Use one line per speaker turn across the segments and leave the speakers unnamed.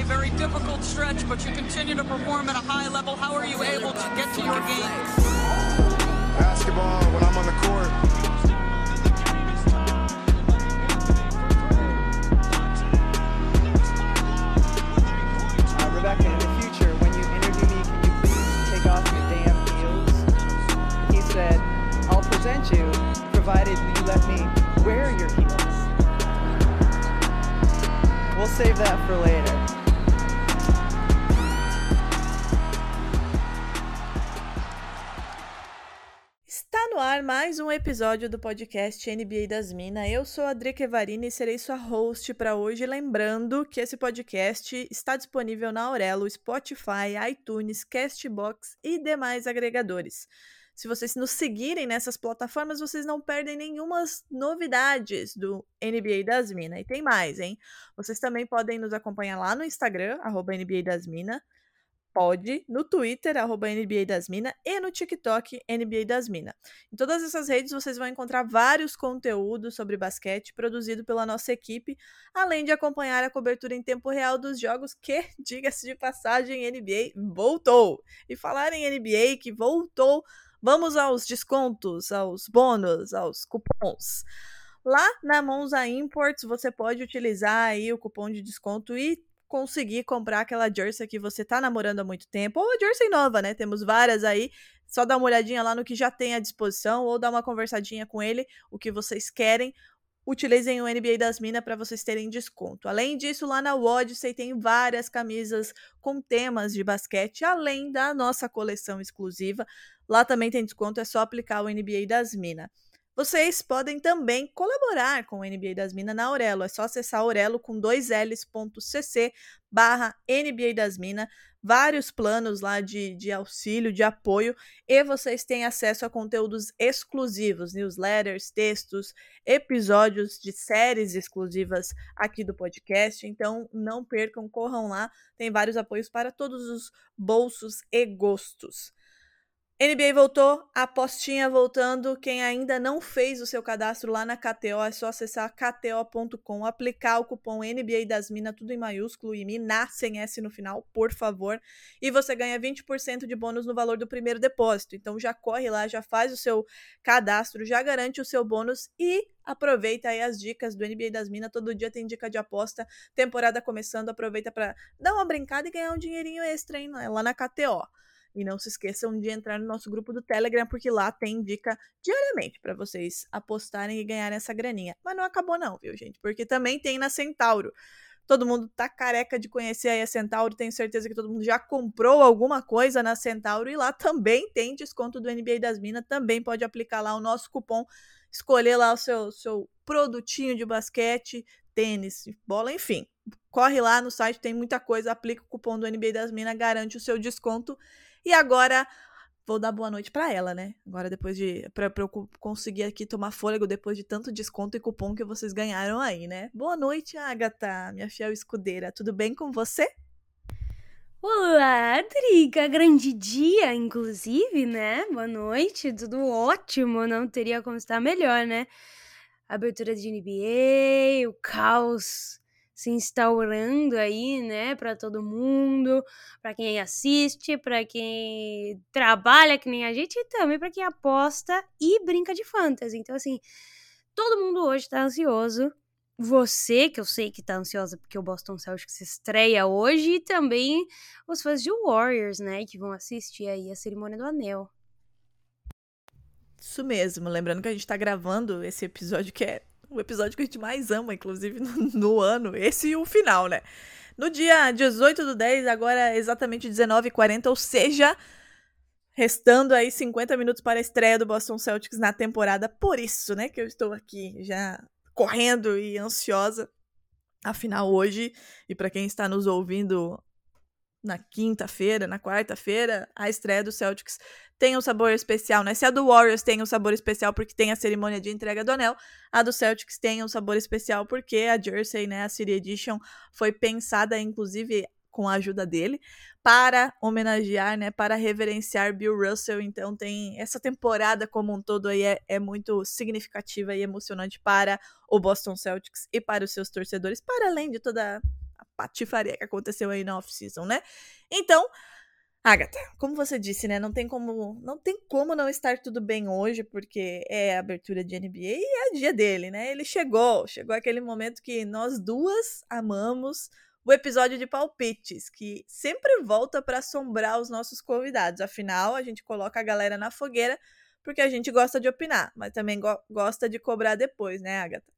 a very difficult stretch, but you continue to perform at a high level. How are you able to get to your game?
Basketball, when I'm on the court,
Rebecca, in the future, when you interview me, can you please take off your damn heels? He said, I'll present you, provided you let me wear your heels. We'll save that for later.
Mais um episódio do podcast NBA das Minas. Eu sou a Drica Evarini e serei sua host para hoje. Lembrando que esse podcast está disponível na Aurelo, Spotify, iTunes, Castbox e demais agregadores. Se vocês nos seguirem nessas plataformas, vocês não perdem nenhuma novidades do NBA das Minas. E tem mais, hein? Vocês também podem nos acompanhar lá no Instagram, arroba NBA das Minas pode, no Twitter, arroba NBA das Minas, e no TikTok, NBA das Minas. Em todas essas redes vocês vão encontrar vários conteúdos sobre basquete produzido pela nossa equipe, além de acompanhar a cobertura em tempo real dos jogos que, diga-se de passagem, NBA voltou. E falar em NBA que voltou, vamos aos descontos, aos bônus, aos cupons. Lá na Monza Imports você pode utilizar aí o cupom de desconto e conseguir comprar aquela jersey que você tá namorando há muito tempo, ou jersey nova, né? Temos várias aí. Só dá uma olhadinha lá no que já tem à disposição, ou dá uma conversadinha com ele, o que vocês querem. Utilizem o NBA das Minas para vocês terem desconto. Além disso, lá na Odyssey tem várias camisas com temas de basquete, além da nossa coleção exclusiva. Lá também tem desconto, é só aplicar o NBA das Minas. Vocês podem também colaborar com o NBA das Minas na Aurelo. É só acessar Aurelo com dois L's.cc barra NBA das Minas. Vários planos lá de, de auxílio, de apoio. E vocês têm acesso a conteúdos exclusivos, newsletters, textos, episódios de séries exclusivas aqui do podcast. Então não percam, corram lá. Tem vários apoios para todos os bolsos e gostos. NBA voltou, a apostinha voltando. Quem ainda não fez o seu cadastro lá na KTO, é só acessar kto.com, aplicar o cupom NBA das Minas, tudo em maiúsculo e Minas sem S no final, por favor. E você ganha 20% de bônus no valor do primeiro depósito. Então já corre lá, já faz o seu cadastro, já garante o seu bônus e aproveita aí as dicas do NBA das Minas. Todo dia tem dica de aposta, temporada começando, aproveita para dar uma brincada e ganhar um dinheirinho extra, hein, lá na KTO. E não se esqueçam de entrar no nosso grupo do Telegram, porque lá tem dica diariamente para vocês apostarem e ganharem essa graninha. Mas não acabou, não, viu, gente? Porque também tem na Centauro. Todo mundo tá careca de conhecer aí a Centauro. Tenho certeza que todo mundo já comprou alguma coisa na Centauro. E lá também tem desconto do NBA das Minas. Também pode aplicar lá o nosso cupom. Escolher lá o seu, seu produtinho de basquete, tênis, bola, enfim. Corre lá no site, tem muita coisa. Aplica o cupom do NBA das Minas, garante o seu desconto. E agora vou dar boa noite para ela, né? Agora depois de para eu conseguir aqui tomar fôlego depois de tanto desconto e cupom que vocês ganharam aí, né? Boa noite, Agatha, minha fiel escudeira. Tudo bem com você?
Olá, Drica, grande dia, inclusive, né? Boa noite, tudo ótimo, não teria como estar melhor, né? Abertura de NBA, o caos se instaurando aí, né, para todo mundo, para quem assiste, para quem trabalha que nem a gente e também para quem aposta e brinca de fantasy. Então assim, todo mundo hoje tá ansioso. Você, que eu sei que tá ansiosa porque o Boston Celtics estreia hoje, e também os fãs de Warriors, né, que vão assistir aí a cerimônia do anel.
Isso mesmo, lembrando que a gente tá gravando esse episódio que é o episódio que a gente mais ama, inclusive, no, no ano. Esse e o final, né? No dia 18 do 10, agora exatamente 19h40, ou seja, restando aí 50 minutos para a estreia do Boston Celtics na temporada. Por isso, né, que eu estou aqui já correndo e ansiosa. Afinal, hoje, e para quem está nos ouvindo na quinta-feira, na quarta-feira, a estreia do Celtics tem um sabor especial, né? Se a do Warriors tem um sabor especial porque tem a cerimônia de entrega do anel, a do Celtics tem um sabor especial porque a Jersey, né, a City Edition, foi pensada, inclusive, com a ajuda dele, para homenagear, né, para reverenciar Bill Russell. Então tem essa temporada como um todo aí é, é muito significativa e emocionante para o Boston Celtics e para os seus torcedores, para além de toda patifaria que aconteceu aí na off-season, né? Então, Agatha, como você disse, né? Não tem como não tem como não estar tudo bem hoje, porque é a abertura de NBA e é dia dele, né? Ele chegou, chegou aquele momento que nós duas amamos, o episódio de palpites, que sempre volta para assombrar os nossos convidados. Afinal, a gente coloca a galera na fogueira porque a gente gosta de opinar, mas também go gosta de cobrar depois, né, Agatha?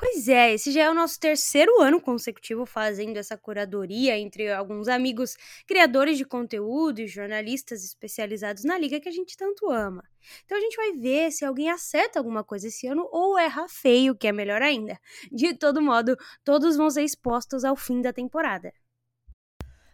Pois é, esse já é o nosso terceiro ano consecutivo fazendo essa curadoria entre alguns amigos criadores de conteúdo e jornalistas especializados na liga que a gente tanto ama. Então a gente vai ver se alguém acerta alguma coisa esse ano ou erra feio, que é melhor ainda. De todo modo, todos vão ser expostos ao fim da temporada.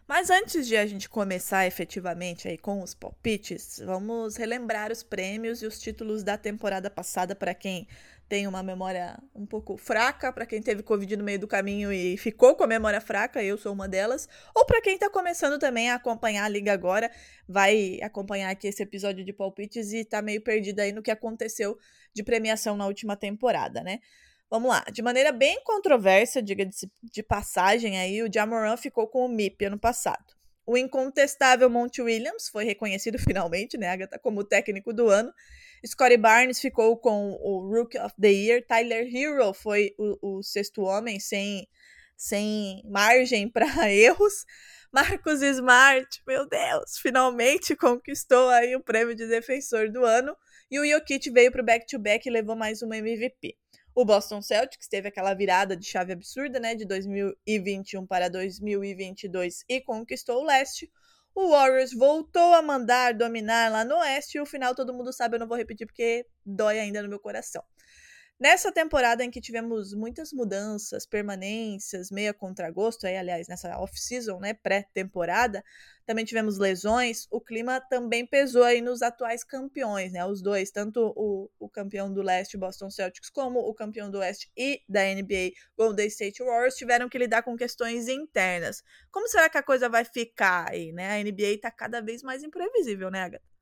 Mas antes de a gente começar efetivamente aí com os palpites, vamos relembrar os prêmios e os títulos da temporada passada para quem tem uma memória um pouco fraca, para quem teve Covid no meio do caminho e ficou com a memória fraca, eu sou uma delas, ou para quem está começando também a acompanhar a liga agora, vai acompanhar aqui esse episódio de palpites e tá meio perdido aí no que aconteceu de premiação na última temporada, né? Vamos lá, de maneira bem controversa, diga de, de passagem aí, o Jamoran ficou com o MIP ano passado. O incontestável Monty Williams foi reconhecido finalmente, né, Agatha, como técnico do ano, Scottie Barnes ficou com o Rookie of the Year. Tyler Hero foi o, o sexto homem, sem, sem margem para erros. Marcus Smart, meu Deus, finalmente conquistou aí o prêmio de defensor do ano. E o Jokic veio para o back-to-back e levou mais uma MVP. O Boston Celtics teve aquela virada de chave absurda, né, de 2021 para 2022 e conquistou o leste. O Warriors voltou a mandar dominar lá no Oeste e o final todo mundo sabe, eu não vou repetir porque dói ainda no meu coração. Nessa temporada em que tivemos muitas mudanças, permanências, meia contragosto, aí, aliás, nessa off-season, né, pré-temporada, também tivemos lesões, o clima também pesou aí nos atuais campeões, né, os dois, tanto o, o campeão do leste, Boston Celtics, como o campeão do oeste e da NBA, Golden State Warriors, tiveram que lidar com questões internas. Como será que a coisa vai ficar aí, né? A NBA tá cada vez mais imprevisível, né, Agatha?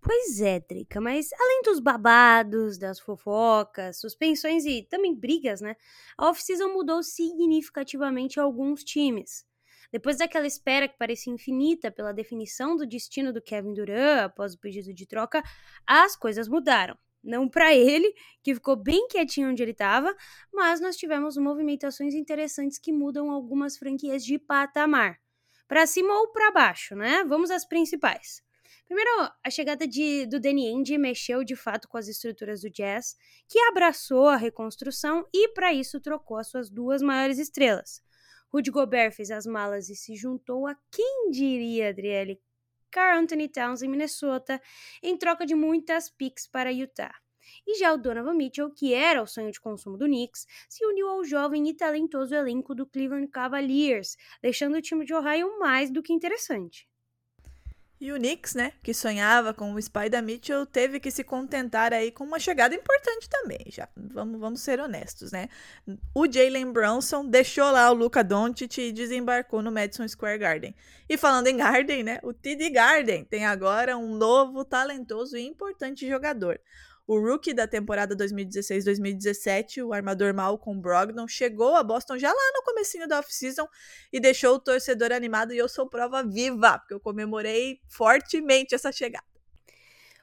Pois é, Drica, mas além dos babados, das fofocas, suspensões e também brigas, né? A off-season mudou significativamente alguns times. Depois daquela espera que parecia infinita pela definição do destino do Kevin Durant após o pedido de troca, as coisas mudaram. Não para ele, que ficou bem quietinho onde ele estava, mas nós tivemos movimentações interessantes que mudam algumas franquias de patamar. Para cima ou para baixo, né? Vamos às principais. Primeiro, a chegada de, do Danny Ainge mexeu de fato com as estruturas do Jazz, que abraçou a reconstrução e, para isso, trocou as suas duas maiores estrelas. Rudy Gobert fez as malas e se juntou a quem diria, Adriele, Carl Anthony Towns em Minnesota, em troca de muitas picks para Utah. E já o Donovan Mitchell, que era o sonho de consumo do Knicks, se uniu ao jovem e talentoso elenco do Cleveland Cavaliers, deixando o time de Ohio mais do que interessante.
E o Knicks, né, que sonhava com o Spider Mitchell, teve que se contentar aí com uma chegada importante também, já. Vamos, vamos ser honestos, né? O Jalen Brunson deixou lá o Luca Doncic e desembarcou no Madison Square Garden. E falando em Garden, né, o TD Garden tem agora um novo, talentoso e importante jogador. O rookie da temporada 2016-2017, o armador Malcolm Brogdon, chegou a Boston já lá no comecinho da off-season e deixou o torcedor animado e eu sou prova viva, porque eu comemorei fortemente essa chegada.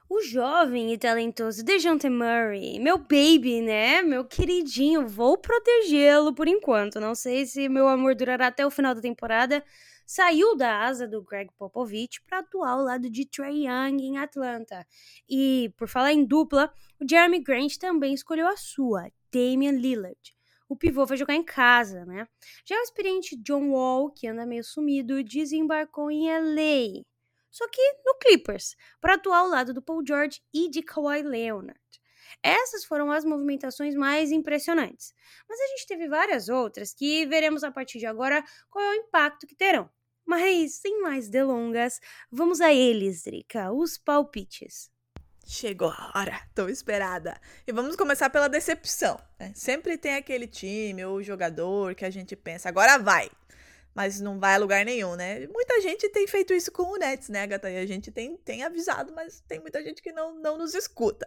O jovem e talentoso DeJounte Murray, meu baby, né? Meu queridinho, vou protegê-lo por enquanto. Não sei se meu amor durará até o final da temporada, saiu da asa do Greg Popovich para atuar ao lado de Trey Young em Atlanta. E, por falar em dupla, o Jeremy Grant também escolheu a sua, Damian Lillard. O pivô vai jogar em casa, né? Já o experiente John Wall, que anda meio sumido, desembarcou em LA. Só que no Clippers, para atuar ao lado do Paul George e de Kawhi Leonard. Essas foram as movimentações mais impressionantes. Mas a gente teve várias outras que veremos a partir de agora qual é o impacto que terão. Mas, sem mais delongas, vamos a eles, Drica, os palpites.
Chegou a hora, tô esperada. E vamos começar pela decepção. Né? Sempre tem aquele time ou jogador que a gente pensa, agora vai. Mas não vai a lugar nenhum, né? Muita gente tem feito isso com o Nets, né, Agatha? E a gente tem, tem avisado, mas tem muita gente que não, não nos escuta.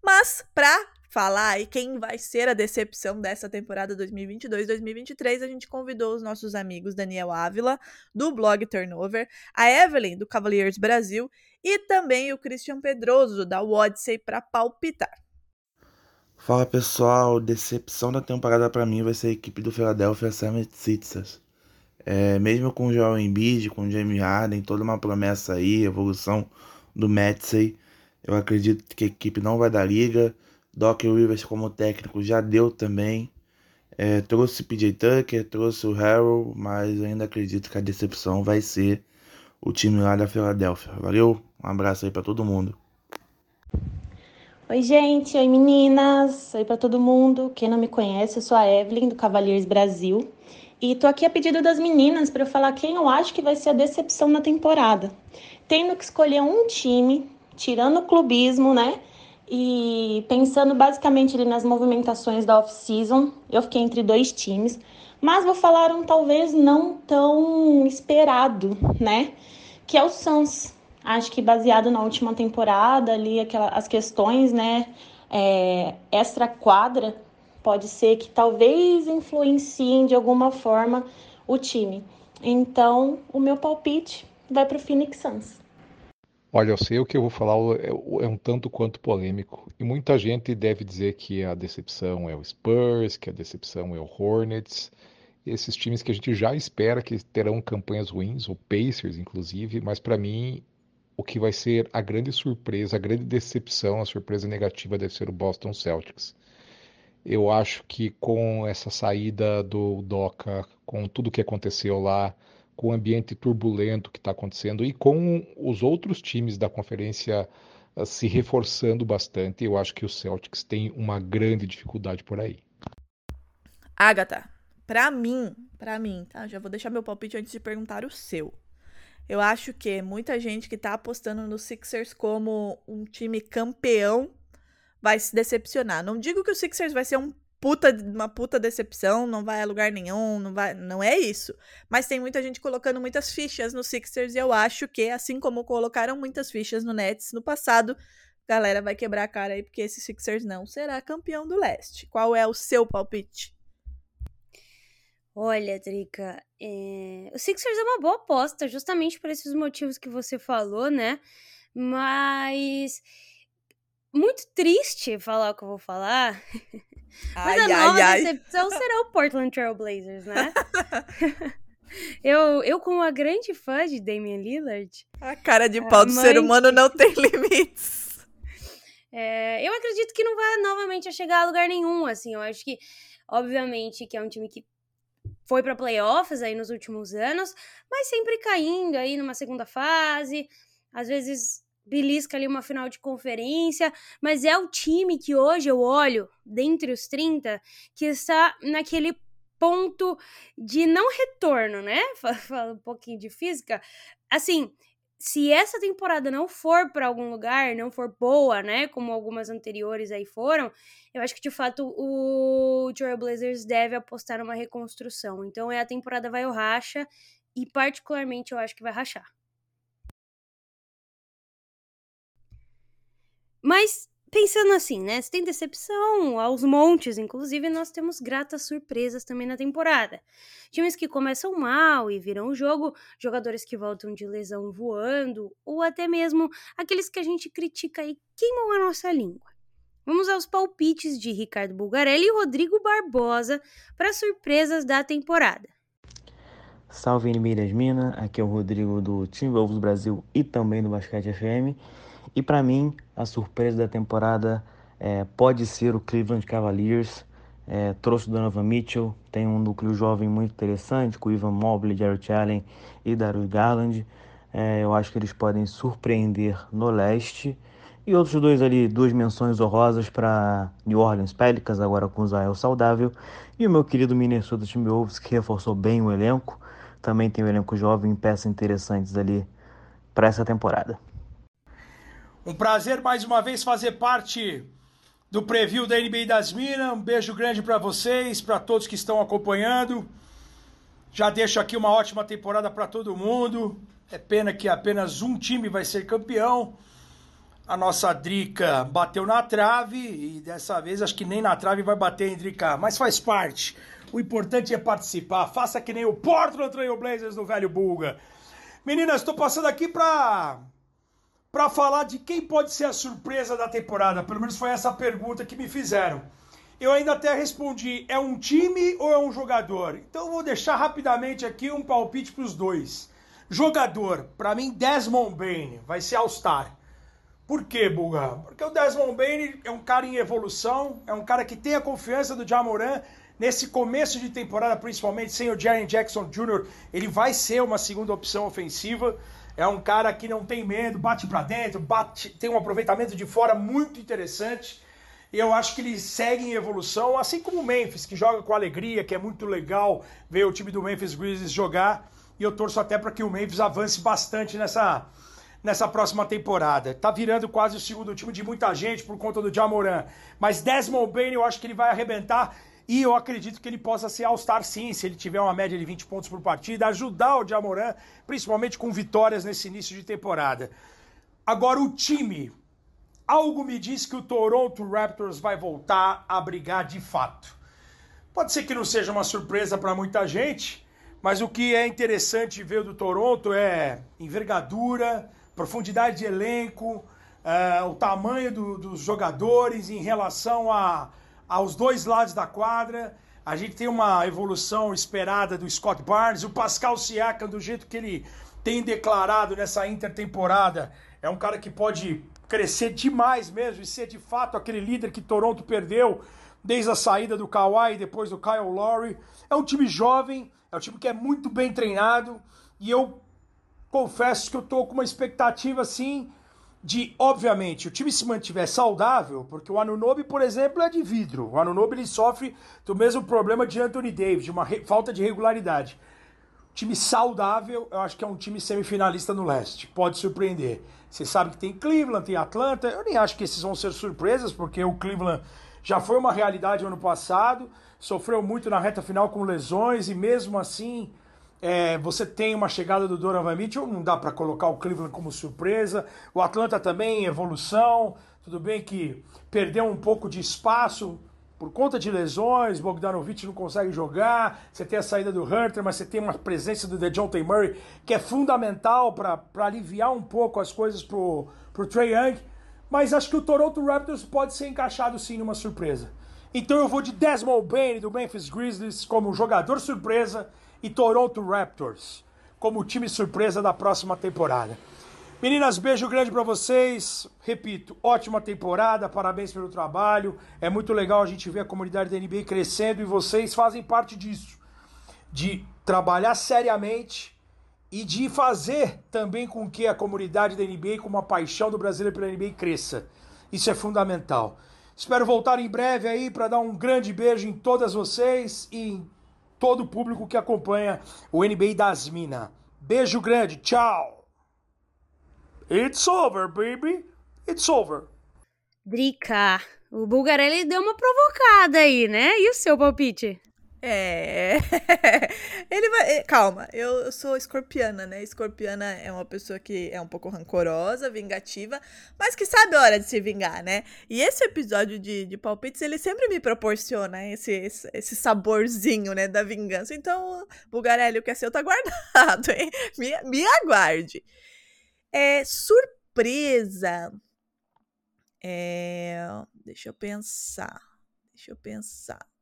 Mas, pra falar aí quem vai ser a decepção dessa temporada 2022-2023, a gente convidou os nossos amigos Daniel Ávila, do blog Turnover, a Evelyn, do Cavaliers Brasil, e também o Christian Pedroso, da Odyssey, para palpitar.
Fala pessoal, decepção da temporada para mim vai ser a equipe do Philadelphia 76ers. É, mesmo com o Joel Embiid, com o Jamie Harden, toda uma promessa aí, evolução do Metsey, eu acredito que a equipe não vai dar liga. Doc Rivers como técnico já deu também. É, trouxe o PJ Tucker, trouxe o Harold, mas ainda acredito que a decepção vai ser o time lá da Filadélfia. Valeu, um abraço aí para todo mundo.
Oi, gente, oi meninas, oi para todo mundo. Quem não me conhece, eu sou a Evelyn do Cavaliers Brasil e tô aqui a pedido das meninas para eu falar quem eu acho que vai ser a decepção na temporada. Tendo que escolher um time, tirando o clubismo, né? E pensando basicamente ali nas movimentações da off-season, eu fiquei entre dois times, mas vou falar um talvez não tão esperado, né? Que é o Suns. Acho que baseado na última temporada, ali aquela, as questões, né? É, extra quadra, pode ser que talvez influenciem de alguma forma o time. Então, o meu palpite vai para o Phoenix Suns.
Olha, eu sei o que eu vou falar é, é um tanto quanto polêmico. E muita gente deve dizer que a decepção é o Spurs, que a decepção é o Hornets. Esses times que a gente já espera que terão campanhas ruins, o Pacers, inclusive, mas para mim o que vai ser a grande surpresa, a grande decepção, a surpresa negativa deve ser o Boston Celtics. Eu acho que com essa saída do Doca, com tudo que aconteceu lá, com o ambiente turbulento que está acontecendo e com os outros times da conferência uh, se reforçando bastante, eu acho que o Celtics tem uma grande dificuldade por aí.
Agatha, para mim, para mim, tá? Já vou deixar meu palpite antes de perguntar o seu. Eu acho que muita gente que tá apostando no Sixers como um time campeão vai se decepcionar. Não digo que o Sixers vai ser um puta, uma puta decepção, não vai a lugar nenhum, não vai, não é isso. Mas tem muita gente colocando muitas fichas no Sixers e eu acho que assim como colocaram muitas fichas no Nets no passado, galera vai quebrar a cara aí porque esse Sixers não será campeão do leste. Qual é o seu palpite?
Olha, Drica, é... o Sixers é uma boa aposta, justamente por esses motivos que você falou, né? Mas muito triste falar o que eu vou falar. Mas ai, a nova ai, decepção ai. será o Portland Trail Blazers, né? eu, eu, como uma grande fã de Damian Lillard.
A cara de pau do mãe... ser humano não tem limites.
É, eu acredito que não vai novamente a chegar a lugar nenhum, assim. Eu acho que, obviamente, que é um time que foi para playoffs aí nos últimos anos, mas sempre caindo aí numa segunda fase. Às vezes belisca ali uma final de conferência, mas é o time que hoje eu olho, dentre os 30, que está naquele ponto de não retorno, né? Fala um pouquinho de física. Assim, se essa temporada não for para algum lugar, não for boa, né, como algumas anteriores aí foram, eu acho que de fato o Blazers deve apostar numa reconstrução. Então é a temporada vai o racha e particularmente eu acho que vai rachar. Mas pensando assim, né? Se tem decepção aos montes, inclusive nós temos gratas surpresas também na temporada. Times que começam mal e viram o jogo, jogadores que voltam de lesão voando, ou até mesmo aqueles que a gente critica e queimam a nossa língua. Vamos aos palpites de Ricardo Bulgarelli e Rodrigo Barbosa para surpresas da temporada.
Salve das Minas, aqui é o Rodrigo do Timberwolves Brasil e também do Basquete FM. E para mim, a surpresa da temporada é, pode ser o Cleveland Cavaliers. É, trouxe o Donovan Mitchell, tem um núcleo jovem muito interessante com Ivan Mobley, Jared Allen e Darius Garland. É, eu acho que eles podem surpreender no leste. E outros dois ali, duas menções honrosas para New Orleans Pelicans, agora com o Zael saudável. E o meu querido Minnesota Timberwolves, que reforçou bem o elenco. Também tem um elenco jovem peças interessantes ali para essa temporada.
Um prazer mais uma vez fazer parte do preview da NBA das Minas. Um beijo grande para vocês, para todos que estão acompanhando. Já deixo aqui uma ótima temporada para todo mundo. É pena que apenas um time vai ser campeão. A nossa Drica bateu na trave e dessa vez acho que nem na trave vai bater em Drica, mas faz parte. O importante é participar. Faça que nem o Portland Trail Blazers do velho Bulga. Meninas, estou passando aqui para para falar de quem pode ser a surpresa da temporada. Pelo menos foi essa pergunta que me fizeram. Eu ainda até respondi: é um time ou é um jogador? Então vou deixar rapidamente aqui um palpite para os dois. Jogador, para mim, Desmond Bain vai ser All-Star. Por quê, Buga? Porque o Desmond Bain é um cara em evolução, é um cara que tem a confiança do Jamoran. Nesse começo de temporada, principalmente sem o Jaren Jackson Jr., ele vai ser uma segunda opção ofensiva. É um cara que não tem medo, bate para dentro, bate, tem um aproveitamento de fora muito interessante. Eu acho que ele segue em evolução, assim como o Memphis, que joga com alegria, que é muito legal ver o time do Memphis Grizzlies jogar. E eu torço até para que o Memphis avance bastante nessa, nessa próxima temporada. Tá virando quase o segundo time de muita gente por conta do Jamoran. Mas Desmond Bain eu acho que ele vai arrebentar. E eu acredito que ele possa ser All-Star sim, se ele tiver uma média de 20 pontos por partida, ajudar o Jamoran, principalmente com vitórias nesse início de temporada. Agora o time, algo me diz que o Toronto Raptors vai voltar a brigar de fato. Pode ser que não seja uma surpresa para muita gente, mas o que é interessante ver do Toronto é envergadura, profundidade de elenco, uh, o tamanho do, dos jogadores em relação a, aos dois lados da quadra. A gente tem uma evolução esperada do Scott Barnes, o Pascal Siakam, do jeito que ele tem declarado nessa intertemporada, é um cara que pode crescer demais mesmo e ser de fato aquele líder que Toronto perdeu desde a saída do Kawhi e depois do Kyle Lowry. É um time jovem, é um time que é muito bem treinado e eu confesso que eu tô com uma expectativa assim de, obviamente, o time se mantiver saudável, porque o Anunobi, por exemplo, é de vidro. O Anunobi ele sofre do mesmo problema de Anthony Davis, de uma falta de regularidade. Time saudável, eu acho que é um time semifinalista no leste. Pode surpreender. Você sabe que tem Cleveland, tem Atlanta. Eu nem acho que esses vão ser surpresas, porque o Cleveland já foi uma realidade ano passado, sofreu muito na reta final com lesões e mesmo assim é, você tem uma chegada do Donovan Mitchell, não dá para colocar o Cleveland como surpresa. O Atlanta também evolução. Tudo bem que perdeu um pouco de espaço por conta de lesões, Bogdanovich não consegue jogar, você tem a saída do Hunter, mas você tem uma presença do DeJounte Murray que é fundamental para aliviar um pouco as coisas pro, pro Trey Young, mas acho que o Toronto Raptors pode ser encaixado sim numa surpresa. Então eu vou de Desmond Bain do Memphis Grizzlies como jogador surpresa e Toronto Raptors como time surpresa da próxima temporada. Meninas, beijo grande para vocês. Repito, ótima temporada, parabéns pelo trabalho. É muito legal a gente ver a comunidade da NBA crescendo e vocês fazem parte disso. De trabalhar seriamente e de fazer também com que a comunidade da NBA, com uma paixão do brasileiro pela NBA, cresça. Isso é fundamental. Espero voltar em breve aí para dar um grande beijo em todas vocês e em todo o público que acompanha o NBA das Minas. Beijo grande, tchau! It's over, baby. It's over.
Drica, o Bulgarelli deu uma provocada aí, né? E o seu palpite?
É. Ele vai. Calma, eu sou escorpiana, né? Escorpiana é uma pessoa que é um pouco rancorosa, vingativa, mas que sabe a hora de se vingar, né? E esse episódio de, de palpites, ele sempre me proporciona esse, esse, esse saborzinho, né? Da vingança. Então, Bulgarelli, o que é seu tá guardado, hein? Me, me aguarde. É, surpresa. É, deixa eu pensar. Deixa eu pensar.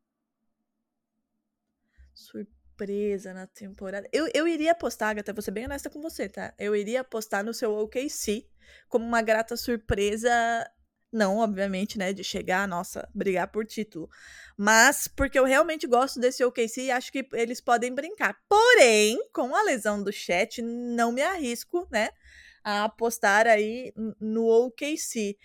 Surpresa na temporada. Eu, eu iria apostar, Agatha, vou ser bem honesta com você, tá? Eu iria apostar no seu OKC como uma grata surpresa. Não, obviamente, né, de chegar, nossa, brigar por título. Mas porque eu realmente gosto desse OKC e acho que eles podem brincar. Porém, com a lesão do chat, não me arrisco, né? a apostar aí no OKC.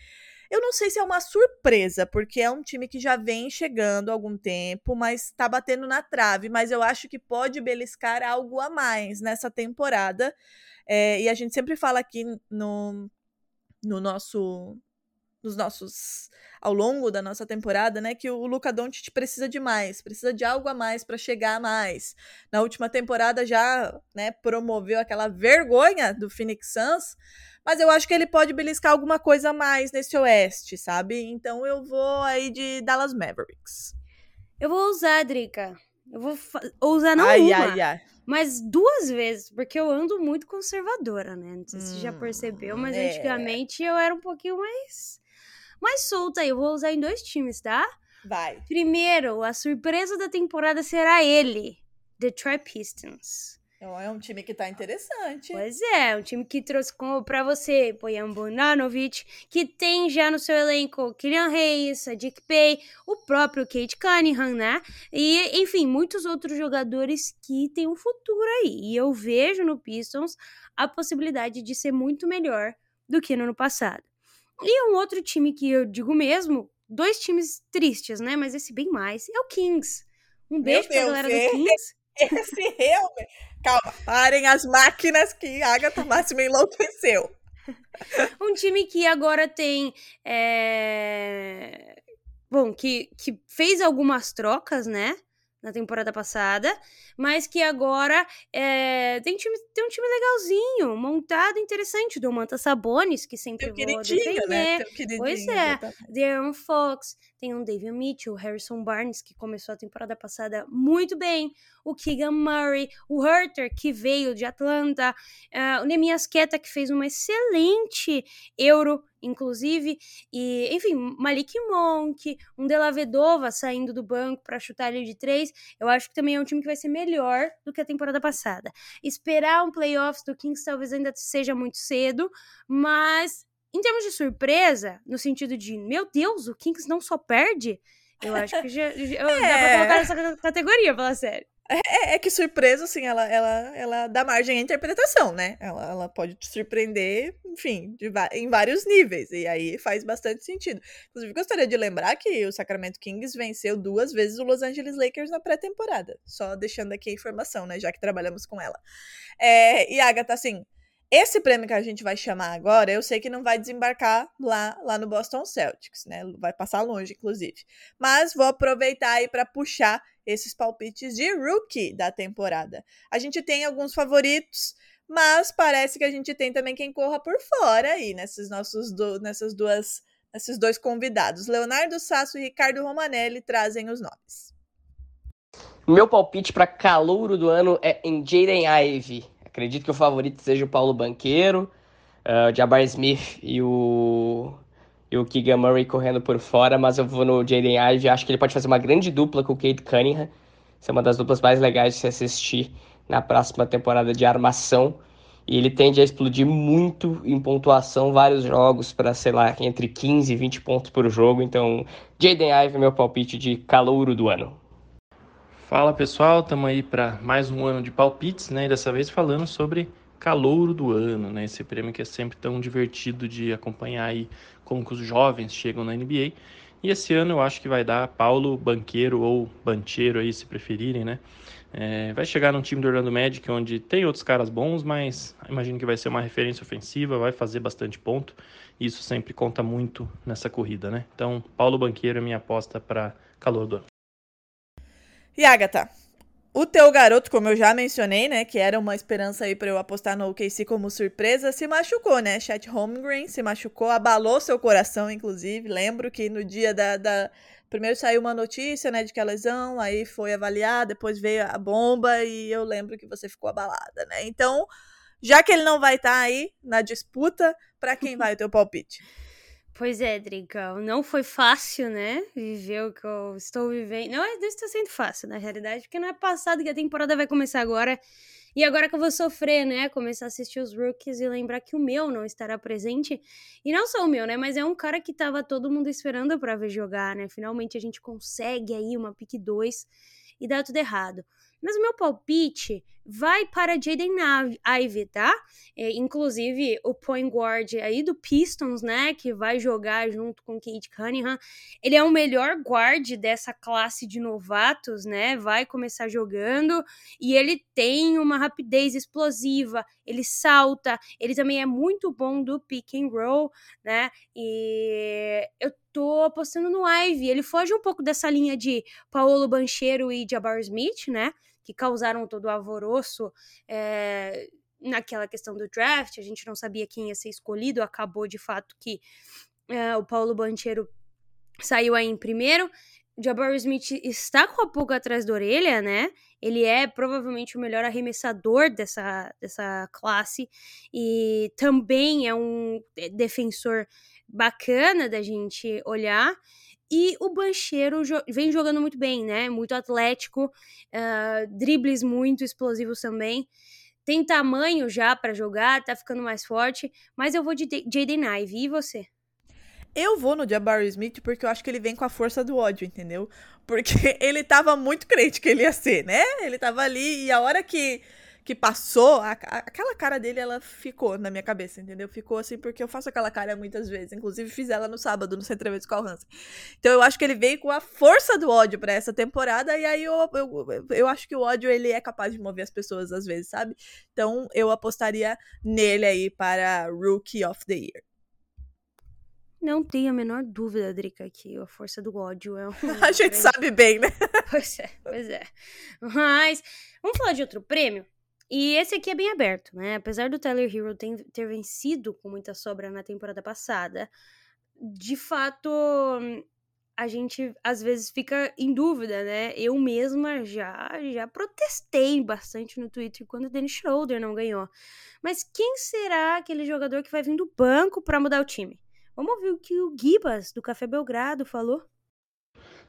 Eu não sei se é uma surpresa, porque é um time que já vem chegando há algum tempo, mas está batendo na trave. Mas eu acho que pode beliscar algo a mais nessa temporada. É, e a gente sempre fala aqui no, no nosso nos nossos ao longo da nossa temporada, né, que o Luca Doncic precisa de mais, precisa de algo a mais para chegar a mais. Na última temporada já, né, promoveu aquela vergonha do Phoenix Suns, mas eu acho que ele pode beliscar alguma coisa a mais nesse oeste, sabe? Então eu vou aí de Dallas Mavericks.
Eu vou usar, Drica. Eu vou usar não
ai,
uma,
ai, ai.
mas duas vezes, porque eu ando muito conservadora, né? Não sei se você já percebeu, mas
é.
antigamente eu era um pouquinho mais mais solta aí. Eu vou usar em dois times, tá?
Vai.
Primeiro, a surpresa da temporada será ele, Detroit Pistons.
Então é um time que tá interessante.
Pois é, um time que trouxe como pra você Bojan Bogdanovic, que tem já no seu elenco Kylian Reis, Sadiq Bey, o próprio Kate Cunningham, né? E, enfim, muitos outros jogadores que têm um futuro aí. E eu vejo no Pistons a possibilidade de ser muito melhor do que no ano passado. E um outro time que eu digo mesmo, dois times tristes, né? Mas esse bem mais, é o Kings. Um beijo
Deus,
pra galera do Kings.
Esse realmente. Calma, parem as máquinas que Agatha Máxima enlouqueceu.
um time que agora tem. É... Bom, que, que fez algumas trocas, né? Na temporada passada, mas que agora é, tem, time, tem um time legalzinho, montado, interessante, do Manta Sabonis, que sempre
Tem
vou
queridinho,
defender.
né? Tem
Pois é. De'Aaron Fox, tem um David Mitchell, Harrison Barnes, que começou a temporada passada muito bem, o Keegan Murray, o Herter, que veio de Atlanta, ah, o Nemias Queta, que fez uma excelente Euro, inclusive, e, enfim, Malik Monk, um Della Vedova saindo do banco para chutar ali de três, eu acho que também é um time que vai ser melhor do que a temporada passada. Esperar um playoffs do Kings talvez ainda seja muito cedo, mas em termos de surpresa, no sentido de, meu Deus, o Kings não só perde, eu acho que já, já- dá pra
É.
colocar nessa categoria, falar sério.
É, é que surpresa, assim, ela, ela, ela dá margem à interpretação, né? Ela, ela pode te surpreender, enfim, de em vários níveis. E aí faz bastante sentido. Inclusive, gostaria de lembrar que o Sacramento Kings venceu duas vezes o Los Angeles Lakers na pré-temporada. Só deixando aqui a informação, né? Já que trabalhamos com ela. É, e Agatha, assim, esse prêmio que a gente vai chamar agora, eu sei que não vai desembarcar lá, lá no Boston Celtics, né? Vai passar longe, inclusive. Mas vou aproveitar aí para puxar esses palpites de rookie da temporada. A gente tem alguns favoritos, mas parece que a gente tem também quem corra por fora aí nesses nossos do, nessas duas dois convidados. Leonardo Sasso e Ricardo Romanelli trazem os nomes.
Meu palpite para calouro do ano é em Jaden Ivey. Acredito que o favorito seja o Paulo Banqueiro, ah, o Jabbar Smith e o, e o Keegan Murray correndo por fora, mas eu vou no Jaden Ivey. Acho que ele pode fazer uma grande dupla com o Kate Cunningham. Isso é uma das duplas mais legais de se assistir na próxima temporada de armação. E ele tende a explodir muito em pontuação, vários jogos para, sei lá, entre 15 e 20 pontos por jogo. Então, Jaden Ivey, meu palpite de calouro do ano.
Fala pessoal, estamos aí para mais um ano de palpites, né? E dessa vez falando sobre calouro do ano, né? Esse prêmio que é sempre tão divertido de acompanhar aí como que os jovens chegam na NBA. E esse ano eu acho que vai dar Paulo Banqueiro ou Bancheiro aí, se preferirem, né? É, vai chegar num time do Orlando Magic onde tem outros caras bons, mas imagino que vai ser uma referência ofensiva, vai fazer bastante ponto. E isso sempre conta muito nessa corrida, né? Então, Paulo Banqueiro é minha aposta para calor do ano.
E Agatha, o teu garoto, como eu já mencionei, né, que era uma esperança aí pra eu apostar no OKC como surpresa, se machucou, né? Chet Holmgren se machucou, abalou seu coração, inclusive. Lembro que no dia da, da- Primeiro saiu uma notícia, né, de que a lesão, aí foi avaliar, depois veio a bomba e eu lembro que você ficou abalada, né? Então, já que ele não vai estar aí na disputa, pra quem vai o teu palpite?
Pois é, Drica, não foi fácil, né? Viver o que eu estou vivendo. Não, é- não está sendo fácil, na realidade, porque não é passado que a temporada vai começar agora. E agora que eu vou sofrer, né? Começar a assistir os rookies e lembrar que o meu não estará presente. E não só o meu, né? Mas é um cara que tava todo mundo esperando pra ver jogar, né? Finalmente a gente consegue aí uma pick 2 e dá tudo errado. Mas o meu palpite, vai para Jaden Ivey, tá? É, inclusive, o point guard aí do Pistons, né, que vai jogar junto com Kate Cunningham, ele é o melhor guard dessa classe de novatos, né, vai começar jogando, e ele tem uma rapidez explosiva, ele salta, ele também é muito bom do pick and roll, né, e eu tô apostando no Ivy, ele foge um pouco dessa linha de Paulo Banchero e Jabbar Smith, né, que causaram todo o alvoroço é, naquela questão do draft, a gente não sabia quem ia ser escolhido, acabou de fato que é, o Paulo Banchero saiu aí em primeiro. Jabbar Smith está com a pulga atrás da orelha, né? Ele é provavelmente o melhor arremessador dessa, dessa classe e também é um defensor bacana da gente olhar. E o Bancheiro jo vem jogando muito bem, né? Muito atlético, uh, dribles muito explosivos também. Tem tamanho já para jogar, tá ficando mais forte. Mas eu vou de Jaden Ivey. E você?
Eu vou no Jabari Smith porque eu acho que ele vem com a força do ódio, entendeu? Porque ele tava muito crente que ele ia ser, né? Ele tava ali e a hora que que passou, a, a, aquela cara dele, ela ficou na minha cabeça, entendeu? Ficou assim porque eu faço aquela cara muitas vezes. Inclusive, fiz ela no sábado, no Centro Eventos com o Hansen. Então, eu acho que ele veio com a força do ódio para essa temporada. E aí, eu, eu, eu acho que o ódio, ele é capaz de mover as pessoas às vezes, sabe? Então, eu apostaria nele aí para Rookie of the Year.
Não tenho a menor dúvida, Drica, que a força do ódio é um.
a gente sabe bem, né?
Pois é, pois é. Mas, vamos falar de outro prêmio? E esse aqui é bem aberto, né? Apesar do Tyler Hero ter, vencido com muita sobra na temporada passada, de fato a gente às vezes fica em dúvida, né? Eu mesma já já protestei bastante no Twitter quando o Dennis Schroeder não ganhou. Mas quem será aquele jogador que vai vir do banco para mudar o time? Vamos ouvir o que o Gibas do Café Belgrado falou.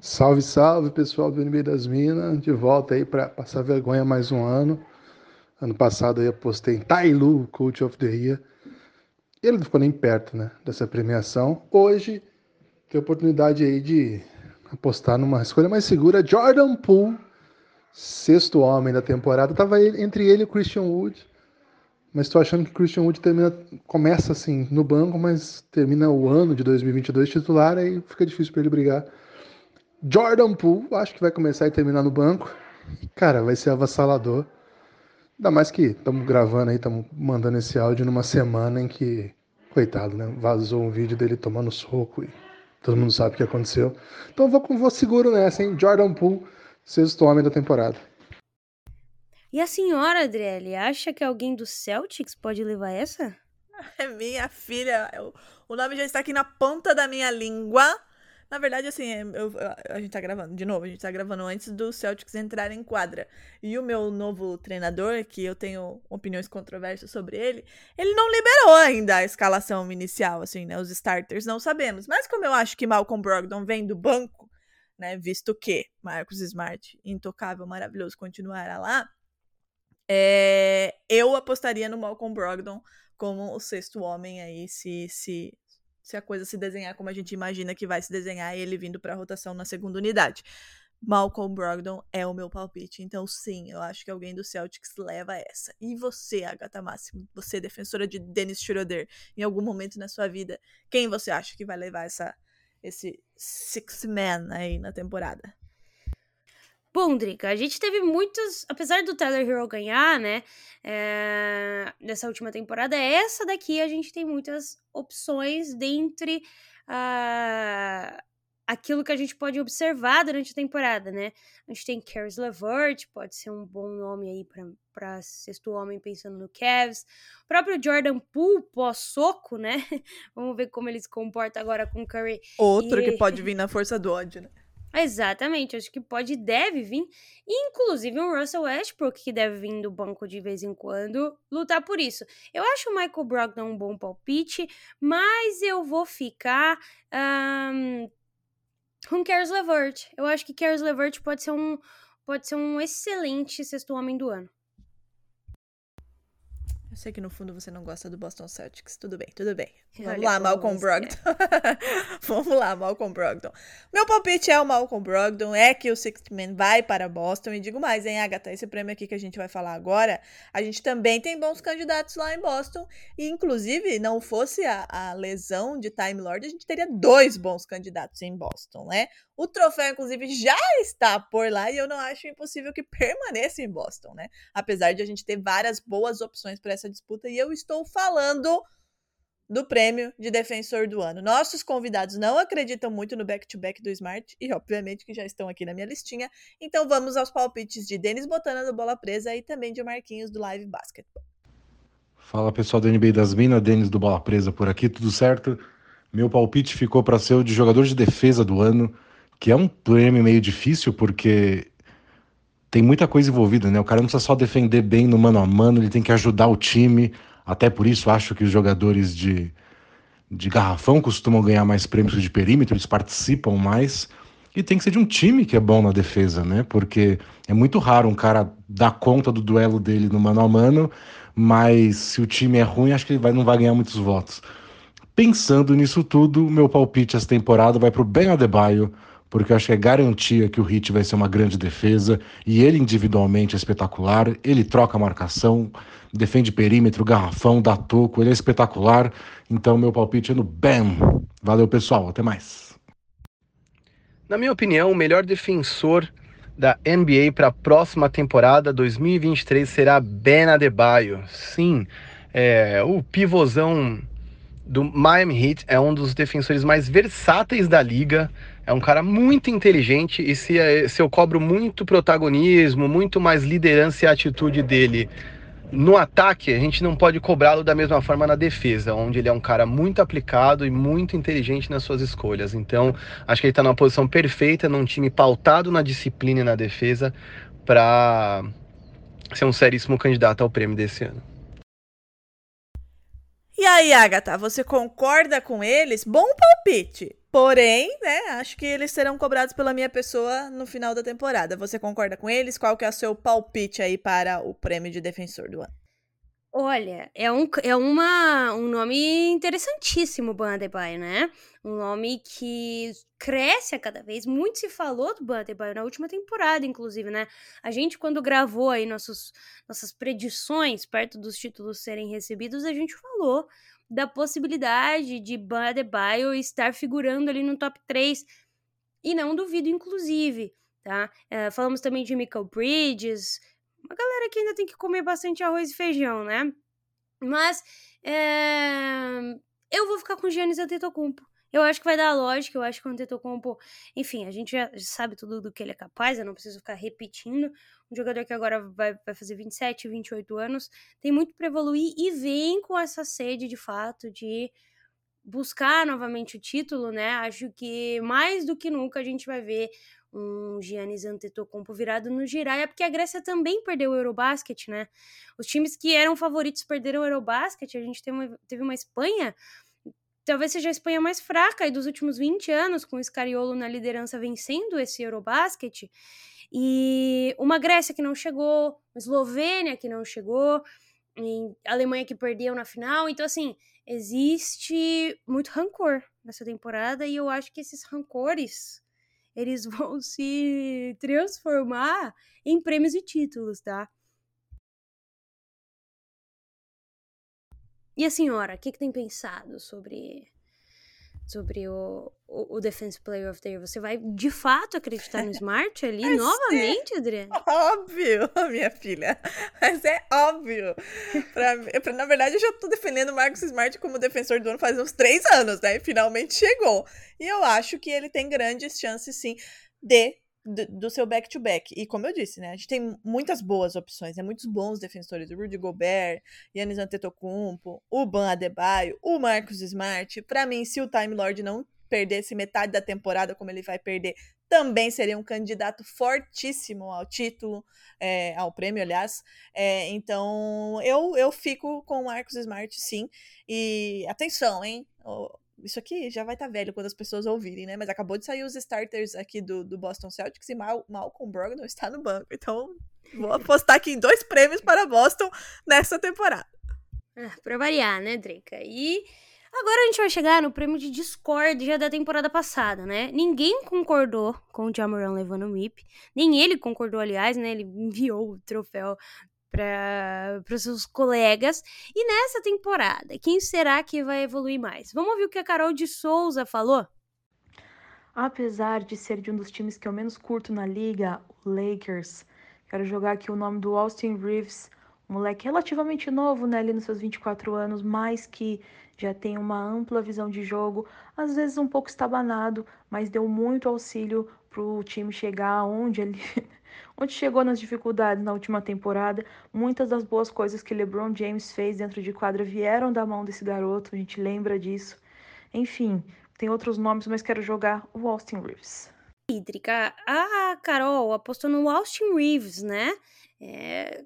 Salve, salve, pessoal do NBA das Minas, de volta aí para passar vergonha mais um ano. Ano passado eu apostei em Tailu, Coach of the Year. Ele não ficou nem perto né, dessa premiação. Hoje, tem a oportunidade aí de apostar numa escolha mais segura. Jordan Poole, sexto homem da temporada. Tava entre ele e o Christian Wood. Mas estou achando que o Christian Wood termina, começa assim no banco, mas termina o ano de 2022 titular, aí fica difícil para ele brigar. Jordan Poole, acho que vai começar e terminar no banco. Cara, vai ser avassalador. Ainda mais que estamos gravando aí, estamos mandando esse áudio numa semana em que, coitado, né? Vazou um vídeo dele tomando soco e todo mundo sabe o que aconteceu. Então vou, vou seguro nessa, hein? Jordan Poole, sexto homem da temporada.
E a senhora, Adriele, acha que alguém do Celtics pode levar essa?
É minha filha. O nome já está aqui na ponta da minha língua. Na verdade, assim, é, eu, a gente tá gravando, de novo, a gente tá gravando antes do Celtics entrar em quadra. E o meu novo treinador, que eu tenho opiniões controversas sobre ele, ele não liberou ainda a escalação inicial, assim, né? Os starters não sabemos. Mas como eu acho que Malcolm Brogdon vem do banco, né? Visto que Marcos Smart, intocável, maravilhoso, continuará lá. É, eu apostaria no Malcolm Brogdon como o sexto homem aí, se, se, se a coisa se desenhar como a gente imagina que vai se desenhar, ele vindo para a rotação na segunda unidade. Malcolm Brogdon é o meu palpite. Então, sim, eu acho que alguém do Celtics leva essa. E você, Agatha Máximo, você, defensora de Dennis Schroeder, em algum momento na sua vida, quem você acha que vai levar essa, esse six man aí na temporada?
Bom, Drica, a gente teve muitos. Apesar do Tyler Hero ganhar, né? É, nessa última temporada, essa daqui a gente tem muitas opções dentre uh, aquilo que a gente pode observar durante a temporada, né? A gente tem Caris LeVert, pode ser um bom nome aí para sexto homem pensando no Cavs. O próprio Jordan Poole, pós-soco, né? Vamos ver como ele se comporta agora com o Curry.
Outro e... que pode vir na força do ódio, né?
Exatamente, acho que pode e deve vir, inclusive um Russell Westbrook que deve vir do banco de vez em quando lutar por isso. Eu acho o Michael Brogdon um bom palpite, mas eu vou ficar um, com Caris LeVert. Eu acho que Caris LeVert pode ser um pode ser um excelente sexto homem do ano.
Sei que no fundo você não gosta do Boston Celtics. Tudo bem, tudo bem. Vamos
Olha
lá, Malcolm Brogdon. Vamos lá, Malcolm Brogdon. Meu palpite é o Malcolm Brogdon, é que o Sixth Man vai para Boston. E digo mais, hein, Agatha? Esse prêmio aqui que a gente vai falar agora, a gente também tem bons candidatos lá em Boston. E, inclusive, não fosse a, a lesão de Time Lord, a gente teria dois bons candidatos em Boston, né? O troféu, inclusive, já está por lá e eu não acho impossível que permaneça em Boston, né? Apesar de a gente ter várias boas opções para essa disputa, e eu estou falando do prêmio de defensor do ano. Nossos convidados não acreditam muito no back-to-back do Smart e, obviamente, que já estão aqui na minha listinha. Então vamos aos palpites de Denis Botana do Bola Presa e também de Marquinhos do Live Basketball.
Fala pessoal do NBA das Minas, Denis do Bola Presa por aqui, tudo certo? Meu palpite ficou para ser o de jogador de defesa do ano, que é um prêmio meio difícil porque tem muita coisa envolvida, né? O cara não precisa só defender bem no mano a mano, ele tem que ajudar o time. Até por isso acho que os jogadores de, de garrafão costumam ganhar mais prêmios de perímetro, eles participam mais. E tem que ser de um time que é bom na defesa, né? Porque é muito raro um cara dar conta do duelo dele no mano a mano, mas se o time é ruim, acho que ele vai, não vai ganhar muitos votos. Pensando nisso tudo, meu palpite essa temporada vai para o Ben Adebayo, porque eu acho que é garantia que o Hit vai ser uma grande defesa e ele individualmente é espetacular. Ele troca a marcação, defende perímetro, garrafão, dá toco, ele é espetacular. Então, meu palpite é no Bam. Valeu, pessoal, até mais.
Na minha opinião, o melhor defensor da NBA para a próxima temporada 2023 será Ben Adebayo. Sim, é, o pivôzão do Miami Heat é um dos defensores mais versáteis da liga. É um cara muito inteligente e se, se eu cobro muito protagonismo, muito mais liderança e atitude dele no ataque, a gente não pode cobrá-lo da mesma forma na defesa, onde ele é um cara muito aplicado e muito inteligente nas suas escolhas. Então, acho que ele está numa posição perfeita num time pautado na disciplina e na defesa para ser um seríssimo candidato ao prêmio desse ano.
E aí, Agatha, você concorda com eles? Bom palpite. Porém, né, acho que eles serão cobrados pela minha pessoa no final da temporada. Você concorda com eles? Qual que é o seu palpite aí para o prêmio de defensor do ano?
Olha, é um, é uma, um nome interessantíssimo, Ban Adebayo, né? Um nome que cresce a cada vez. Muito se falou do Ban Adebayo na última temporada, inclusive, né? A gente, quando gravou aí nossos, nossas predições perto dos títulos serem recebidos, a gente falou da possibilidade de Ban Adebayo estar figurando ali no top 3. E não duvido, inclusive, tá? Uh, falamos também de Michael Bridges, uma galera que ainda tem que comer bastante arroz e feijão, né? Mas é... eu vou ficar com Giannis Antetokounmpo. Eu acho que vai dar lógica, eu acho que o Antetokounmpo, enfim, a gente já sabe tudo do que ele é capaz, eu não preciso ficar repetindo. Um jogador que agora vai, vai fazer 27, 28 anos, tem muito para evoluir e vem com essa sede de fato de buscar novamente o título, né? Acho que mais do que nunca a gente vai ver um Giannis Antetokounmpo virado no Jiraiya, porque a Grécia também perdeu o Eurobasket, né? Os times que eram favoritos perderam o Eurobasket, a gente teve uma, teve uma Espanha, talvez seja a Espanha mais fraca aí dos últimos 20 anos, com o Scariolo na liderança vencendo esse Eurobasket, e uma Grécia que não chegou, uma Eslovênia que não chegou, Alemanha que perdeu na final, então assim, existe muito rancor nessa temporada, e eu acho que esses rancores eles vão se transformar em prêmios e títulos, tá? E a senhora, o que, que tem pensado sobre sobre o, o, o, Defense Player of the Year. Você vai de fato acreditar no Smart ali novamente, Adriana?
Óbvio, minha filha. Mas é óbvio. Pra, pra, na verdade, eu já tô defendendo o Marcos Smart como defensor do ano faz uns três anos, né? E finalmente chegou. E eu acho que ele tem grandes chances, sim, de do, seu back-to-back. -back. E como eu disse, né? A gente tem muitas boas opções, né? Muitos bons defensores. O Rudy Gobert, Yannis Antetokounmpo, o Ban Adebayo, o Marcos Smart. Para mim, se o Time Lord não perdesse metade da temporada como ele vai perder, também seria um candidato fortíssimo ao título, é, ao prêmio, aliás. É, então, eu, eu fico com o Marcos Smart, sim. E atenção, hein? Isso aqui já vai estar tá velho quando as pessoas ouvirem, né? Mas acabou de sair os starters aqui do, do Boston Celtics e Mal, Malcolm Brogdon está no banco. Então, vou apostar aqui em dois prêmios para Boston nessa temporada.
Ah, pra variar, né, Drica? E agora a gente vai chegar no prêmio de discórdia da temporada passada, né? Ninguém concordou com o Jamoran levando o MIP. Nem ele concordou, aliás, né? Ele enviou o troféu para os seus colegas. E nessa temporada, quem será que vai evoluir mais? Vamos ouvir o que a Carol de Souza falou?
Apesar de ser de um dos times que eu menos curto na liga, o Lakers, quero jogar aqui o nome do Austin Reeves, um moleque relativamente novo, né, ali nos seus 24 anos, mas que já tem uma ampla visão de jogo, às vezes um pouco estabanado, mas deu muito auxílio para o time chegar onde ele onde chegou nas dificuldades na última temporada. Muitas das boas coisas que LeBron James fez dentro de quadra vieram da mão desse garoto, a gente lembra disso. Enfim, tem outros nomes, mas quero jogar o Austin Reeves.
Hídrica, a Carol apostou no Austin Reeves, né? É...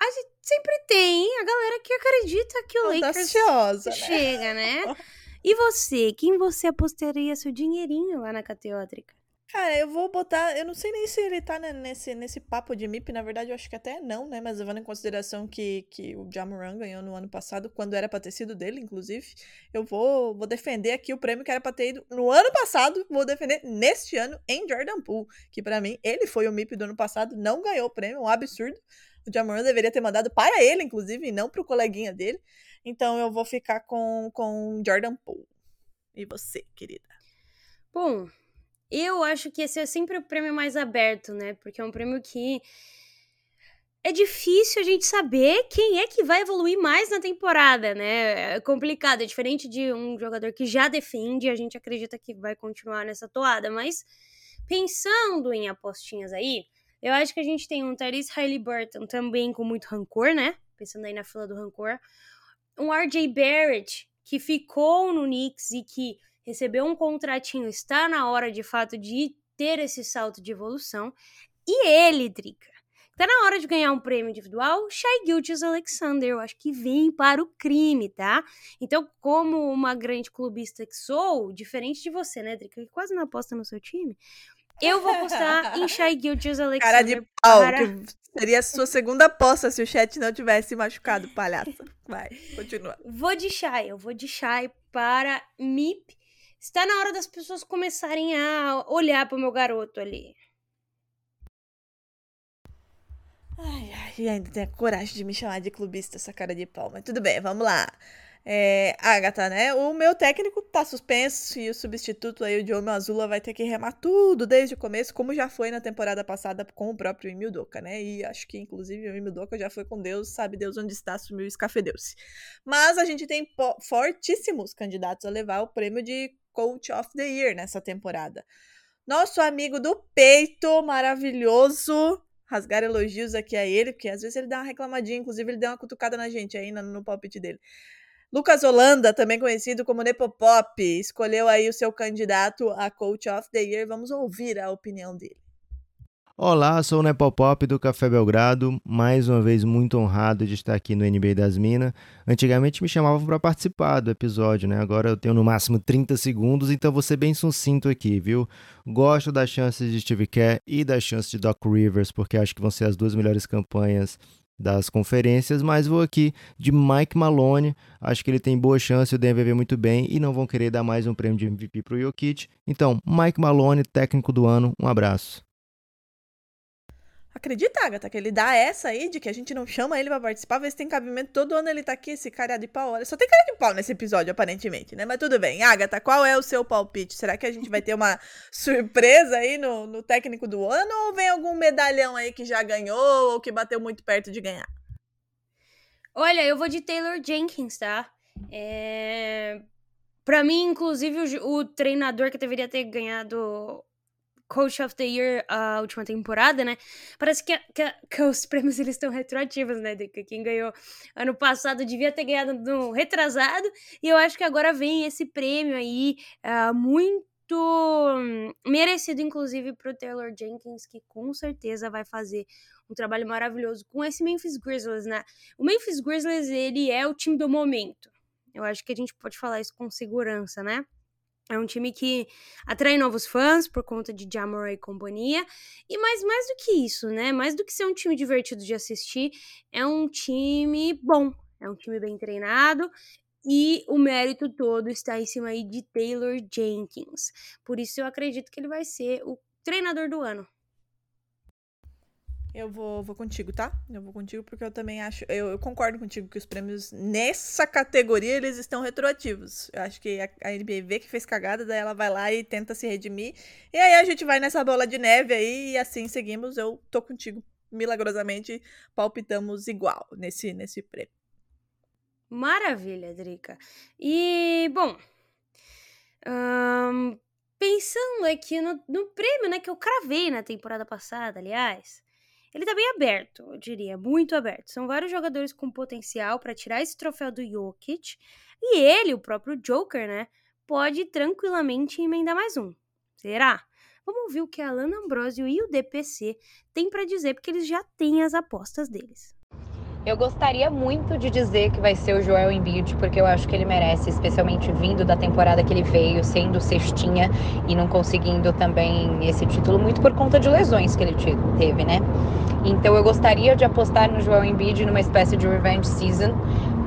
A gente sempre tem a galera que acredita que o Lakers
né?
chega, né? E você, quem você apostaria seu dinheirinho lá na Cateótrica?
Cara, eu vou botar. Eu não sei nem se ele tá nesse, nesse papo de MIP, na verdade, eu acho que até não, né? Mas levando em consideração que, que o Jamoran ganhou no ano passado, quando era pra ter sido dele, inclusive, eu vou, vou defender aqui o prêmio que era pra ter ido no ano passado, vou defender neste ano em Jordan Poole, que pra mim, ele foi o MIP do ano passado, não ganhou o prêmio, um absurdo. O Jamoran deveria ter mandado para ele, inclusive, e não pro coleguinha dele. Então eu vou ficar com, com Jordan Poole. E você, querida?
Bom, eu acho que esse é sempre o prêmio mais aberto, né? Porque é um prêmio que é difícil a gente saber quem é que vai evoluir mais na temporada, né? É complicado, é diferente de um jogador que já defende, a gente acredita que vai continuar nessa toada, mas pensando em apostinhas aí, eu acho que a gente tem um Tyrese Halliburton também com muito rancor, né? Pensando aí na fila do rancor. Um RJ Barrett, que ficou no Knicks e que recebeu um contratinho, está na hora de fato de ter esse salto de evolução. E ele, Drica, tá na hora de ganhar um prêmio individual, Shai Gilgeous Alexander, eu acho que vem para o crime, tá? Então, como uma grande clubista que sou, diferente de você, né, Drica, que quase não aposta no seu time, eu vou apostar em Shai Gilgeous Alexander.
Cara de pau,
para...
que seria a sua segunda aposta se o chat não tivesse machucado, palhaça. Vai, continua.
Vou de Shai, eu vou de Shai para MIP. Está na hora das pessoas começarem a olhar pro meu garoto ali.
Ai, ai, e ainda tem a coragem de me chamar de clubista, essa cara de pau. Mas tudo bem, vamos lá. É, Agatha, né? O meu técnico tá suspenso e o substituto aí, o Diogo Azula, vai ter que remar tudo desde o começo, como já foi na temporada passada com o próprio Emil Doca, né? E acho que, inclusive, o Emil Doca já foi com Deus, sabe Deus onde está, sumiu e escafedeu-se. Mas a gente tem fortíssimos candidatos a levar o prêmio de Coach of the Year nessa temporada. Nosso amigo do peito, maravilhoso, rasgar elogios aqui a ele, porque às vezes ele dá uma reclamadinha, inclusive ele deu uma cutucada na gente no, no palpite dele. Lucas Holanda, também conhecido como Nepopop, escolheu aí o seu candidato a Coach of the Year. Vamos ouvir a opinião dele.
Olá, sou o Nepopop do Café Belgrado, mais uma vez muito honrado de estar aqui no NBA das Minas. Antigamente me chamavam para participar do episódio, né? Agora eu tenho no máximo 30 segundos, então vou ser bem sucinto aqui, viu? Gosto das chances de Steve Kerr e das chances de Doc Rivers, porque acho que vão ser as duas melhores campanhas das conferências, mas vou aqui de Mike Malone. Acho que ele tem boa chance, o Denver vê muito bem e não vão querer dar mais um prêmio de MVP para o Jokic. Então, Mike Malone, técnico do ano, um abraço.
Acredita, Agatha, que ele dá essa aí de que a gente não chama ele pra participar, vê se tem cabimento. Todo ano ele tá aqui, esse cara de pau. Olha, só tem cara de pau nesse episódio, aparentemente, né? Mas tudo bem. Agatha, qual é o seu palpite? Será que a gente vai ter uma surpresa aí no, no técnico do ano? Ou vem algum medalhão aí que já ganhou ou que bateu muito perto de ganhar?
Olha, eu vou de Taylor Jenkins, tá? É... Pra mim, inclusive, o, o treinador que deveria ter ganhado Coach of the Year a última temporada, né? Parece que, que, que os prêmios eles estão retroativos, né? Que quem ganhou ano passado devia ter ganhado no retrasado, e eu acho que agora vem esse prêmio aí uh, muito merecido, inclusive, pro Taylor Jenkins, que com certeza vai fazer um trabalho maravilhoso com esse Memphis Grizzlies, né? O Memphis Grizzlies, ele é o time do momento. Eu acho que a gente pode falar isso com segurança, né? É um time que atrai novos fãs por conta de Jamora e companhia. E mais, mais do que isso, né? Mais do que ser um time divertido de assistir, é um time bom. É um time bem treinado e o mérito todo está em cima aí de Taylor Jenkins. Por isso eu acredito que ele vai ser o treinador do ano.
Eu vou, vou contigo, tá? Eu vou contigo porque eu também acho. Eu, eu, concordo contigo que os prêmios nessa categoria eles estão retroativos. Eu acho que a, a NBA vê que fez cagada, daí ela vai lá e tenta se redimir. E aí a gente vai nessa bola de neve aí e assim seguimos. Eu tô contigo. Milagrosamente palpitamos igual nesse, nesse prêmio.
Maravilha, Drica. E, bom. pensando aqui no, no prêmio, né, que eu cravei na temporada passada, aliás ele tá bem aberto, eu diria, muito aberto. São vários jogadores com potencial para tirar esse troféu do Jokic. E ele, o próprio Joker, né, pode tranquilamente emendar mais um. Será? Vamos ouvir o que a Alana Ambrosio e o DPC têm para dizer, porque eles já têm as apostas deles.
Eu gostaria muito de dizer que vai ser o Joel Embiid, porque eu acho que ele merece, especialmente vindo da temporada que ele veio, sendo cestinha e não conseguindo também esse título, muito por conta de lesões que ele teve, né? Então eu gostaria de apostar no Joel Embiid numa espécie de revenge season,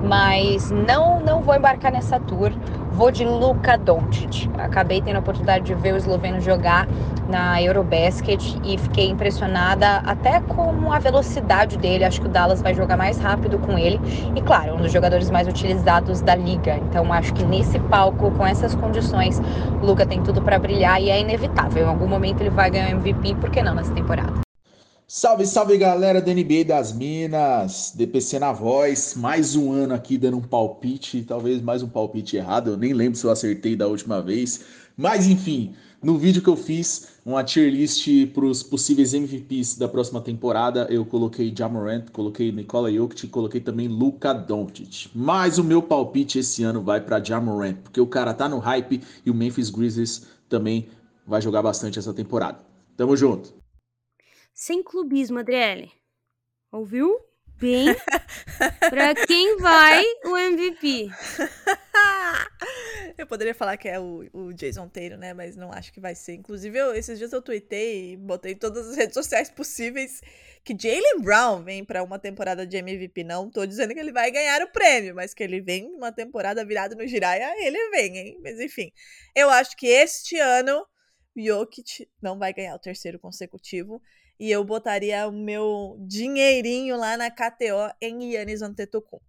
mas não não vou embarcar nessa tour. Vou de Luka Doncic. Acabei tendo a oportunidade de ver o esloveno jogar na Eurobasket e fiquei impressionada até com a velocidade dele. Acho que o Dallas vai jogar mais rápido com ele. E claro, um dos jogadores mais utilizados da liga. Então acho que nesse palco, com essas condições, Luka tem tudo para brilhar e é inevitável. Em algum momento ele vai ganhar MVP, por que não nessa temporada?
Salve, salve galera da NBA das Minas, DPC na voz, mais um ano aqui dando um palpite, talvez mais um palpite errado, eu nem lembro se eu acertei da última vez, mas enfim, no vídeo que eu fiz, uma tier list para os possíveis MVPs da próxima temporada, eu coloquei Jamorant, coloquei Nikola Jokic, coloquei também Luka Doncic, mas o meu palpite esse ano vai para Jamorant, porque o cara tá no hype e o Memphis Grizzlies também vai jogar bastante essa temporada. Tamo junto!
Sem clubismo, Adriele. Ouviu? Bem, pra quem vai o MVP?
eu poderia falar que é o, o Jason Taylor, né? Mas não acho que vai ser. Inclusive, eu, esses dias eu tuitei e botei em todas as redes sociais possíveis que Jalen Brown vem para uma temporada de MVP. Não tô dizendo que ele vai ganhar o prêmio, mas que ele vem uma temporada virada no Jiraya, ele vem, hein? Mas enfim, eu acho que este ano Jokic não vai ganhar o terceiro consecutivo e eu botaria o meu dinheirinho lá na KTO em Yannis Antetokounmpo.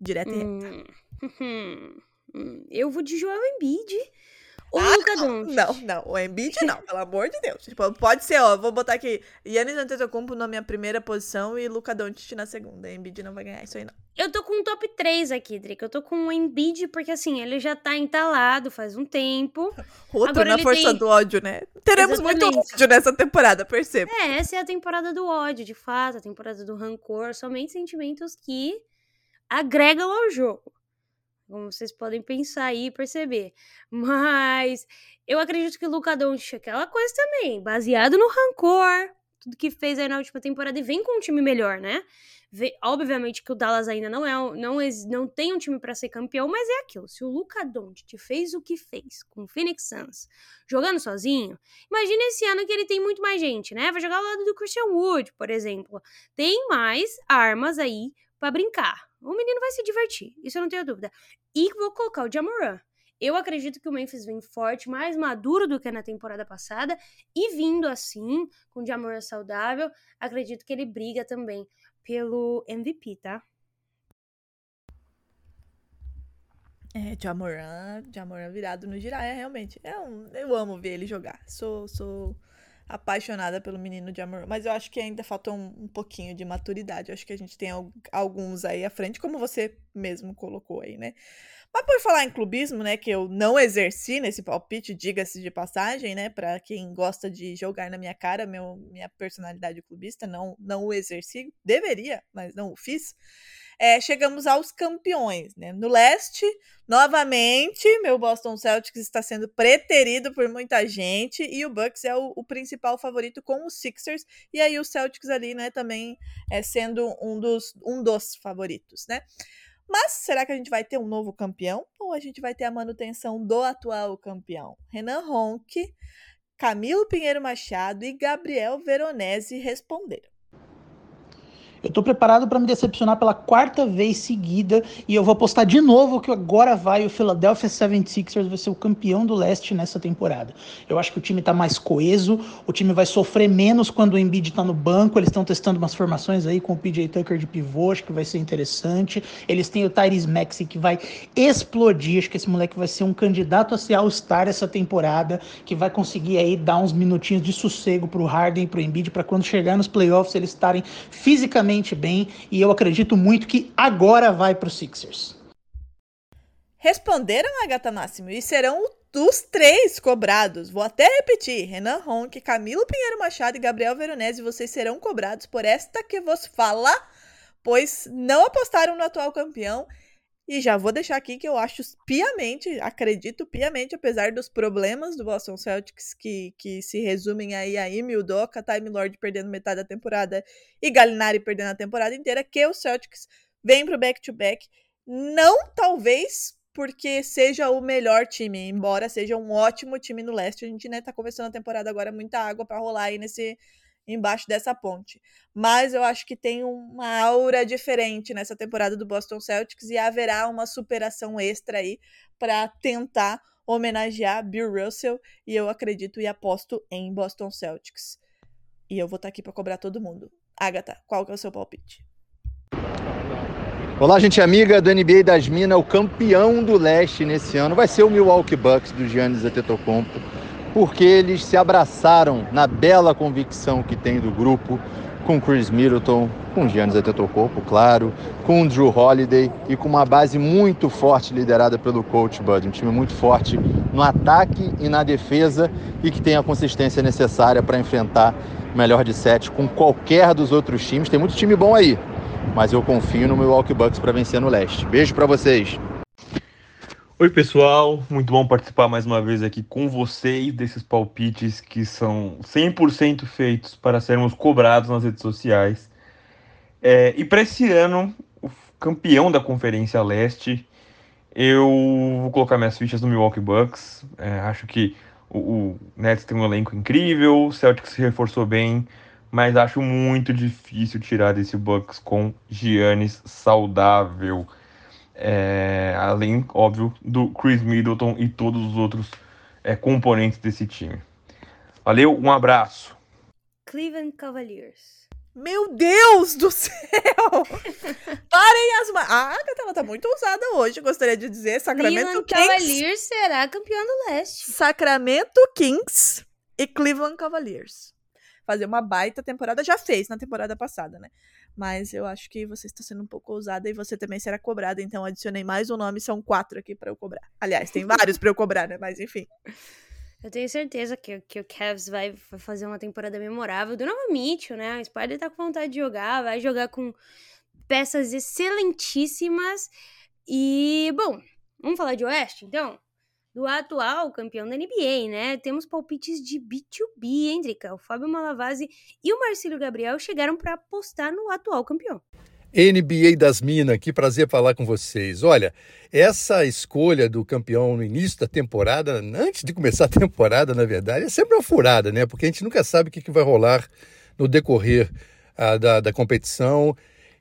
Direto e
hum, hum, Eu vou de Joel Embiid ou
ah,
Luka
não, não, não, o Embiid não, pelo amor de Deus. Tipo, pode ser, ó, vou botar aqui Yannis Antetokounmpo na minha primeira posição e Luka Doncic na segunda. Embiid não vai ganhar isso aí não.
Eu tô com um top 3 aqui, Drica. Eu tô com o Embiid porque assim, ele já tá entalado faz um tempo.
Outro Agora na força tem... do ódio, né? Teremos Exatamente. muito ódio nessa temporada, percebo.
É, essa é a temporada do ódio, de fato, a temporada do rancor, somente sentimentos que agregam ao jogo como vocês podem pensar aí e perceber. Mas eu acredito que o Luca Doncic aquela coisa também, baseado no rancor, tudo que fez aí na última temporada e vem com um time melhor, né? Obviamente que o Dallas ainda não é não, não tem um time para ser campeão, mas é aquilo. Se o Luca Doncic fez o que fez com o Phoenix Suns, jogando sozinho, imagina esse ano que ele tem muito mais gente, né? Vai jogar ao lado do Christian Wood, por exemplo. Tem mais armas aí para brincar. O menino vai se divertir, isso eu não tenho dúvida. E vou colocar o Jamoran. Eu acredito que o Memphis vem forte, mais maduro do que na temporada passada. E vindo assim, com o Jamoran saudável, acredito que ele briga também pelo MVP, tá?
É, Jamoran, Jamoran virado no Jiraiya, realmente. É um, eu amo ver ele jogar. Sou, sou apaixonada pelo menino de amor. Mas eu acho que ainda falta um, um pouquinho de maturidade. Eu acho que a gente tem alguns aí à frente, como você mesmo colocou aí, né? Mas por falar em clubismo, né, que eu não exerci nesse palpite, diga-se de passagem, né, para quem gosta de jogar na minha cara, meu, minha personalidade clubista, não, não o exerci, deveria, mas não o fiz é, chegamos aos campeões. Né? No leste, novamente, meu Boston Celtics está sendo preterido por muita gente e o Bucks é o, o, principal favorito com os Sixers e aí o Celtics ali, né, também é sendo um dos, um dos favoritos, né? Mas será que a gente vai ter um novo campeão ou a gente vai ter a manutenção do atual campeão? Renan Ronque, Camilo Pinheiro Machado e Gabriel Veronese responderam.
Eu tô preparado para me decepcionar pela quarta vez seguida e eu vou apostar de novo que agora vai o Philadelphia 76ers vai ser o campeão do leste nessa temporada. Eu acho que o time tá mais coeso, o time vai sofrer menos quando o Embiid tá no banco, eles estão testando umas formações aí com o PJ Tucker de pivô, acho que vai ser interessante. Eles têm o Tyrese Maxey que vai explodir, acho que esse moleque vai ser um candidato a ser All-Star essa temporada, que vai conseguir aí dar uns minutinhos de sossego pro Harden, pro Embiid para quando chegar nos playoffs eles estarem fisicamente bem e eu acredito muito que agora vai para os Sixers.
Responderam, Agatha Máximo, e serão os três cobrados. Vou até repetir: Renan Ronque, Camilo Pinheiro Machado e Gabriel Veronese, vocês serão cobrados por esta que vos fala, pois não apostaram no atual campeão e já vou deixar aqui que eu acho piamente, acredito piamente, apesar dos problemas do Boston Celtics, que, que se resumem aí a Ime Udoka, Time Lord perdendo metade da temporada e Galinari perdendo a temporada inteira, que o Celtics vem pro back-to-back. Não talvez porque seja o melhor time, embora seja um ótimo time no leste. A gente né, tá começando a temporada agora, muita água para rolar aí nesse, embaixo dessa ponte. Mas eu acho que tem uma aura diferente nessa temporada do Boston Celtics e haverá uma superação extra aí para tentar homenagear Bill Russell e eu acredito e aposto em Boston Celtics. E eu vou estar tá aqui para cobrar todo mundo. Agatha, qual que é o seu palpite?
Olá, gente amiga do NBA das Minas, o campeão do leste nesse ano vai ser o Milwaukee Bucks do Giannis Antetokounmpo porque eles se abraçaram na bela convicção que tem do grupo com Chris Middleton, com Giannis Antetokounmpo, claro, com Drew Holiday e com uma base muito forte liderada pelo coach Bud, um time muito forte no ataque e na defesa e que tem a consistência necessária para enfrentar melhor de sete com qualquer dos outros times. Tem muito time bom aí, mas eu confio no Milwaukee Bucks para vencer no leste. Beijo para vocês.
Oi, pessoal, muito bom participar mais uma vez aqui com vocês desses palpites que são 100% feitos para sermos cobrados nas redes sociais. É, e para esse ano, o campeão da Conferência Leste, eu vou colocar minhas fichas no Milwaukee Bucks. É, acho que o, o, Nets tem um elenco incrível, o Celtics se reforçou bem, mas acho muito difícil tirar desse Bucks com Giannis saudável. É, além, óbvio, do Chris Middleton e todos os outros é, componentes desse time. Valeu, um abraço.
Cleveland Cavaliers.
Meu Deus do céu! Parem as mãos. A Agatha ela tá muito ousada hoje, gostaria de dizer. Sacramento
Cleveland Kings. Cavaliers será campeão do leste.
Sacramento Kings e Cleveland Cavaliers. Fazer uma baita temporada. Já fez na temporada passada, né? Mas eu acho que você está sendo um pouco ousada e você também será cobrada. Então adicionei mais um nome, são quatro aqui para eu cobrar. Aliás, tem vários para eu cobrar, né? Mas enfim.
Eu tenho certeza que, que o Cavs vai fazer uma temporada memorável. Do novo Mitchell, né? O Spider tá com vontade de jogar, vai jogar com peças excelentíssimas. E, bom, vamos falar de Oeste, então? Do atual campeão da NBA, né? Temos palpites de B2B, hein? O Fábio Malavasi e o Marcílio Gabriel chegaram para apostar no atual campeão.
NBA das Minas, que prazer falar com vocês. Olha, essa escolha do campeão no início da temporada, antes de começar a temporada, na verdade, é sempre uma furada, né? Porque a gente nunca sabe o que, vai rolar no decorrer ah, da, da competição.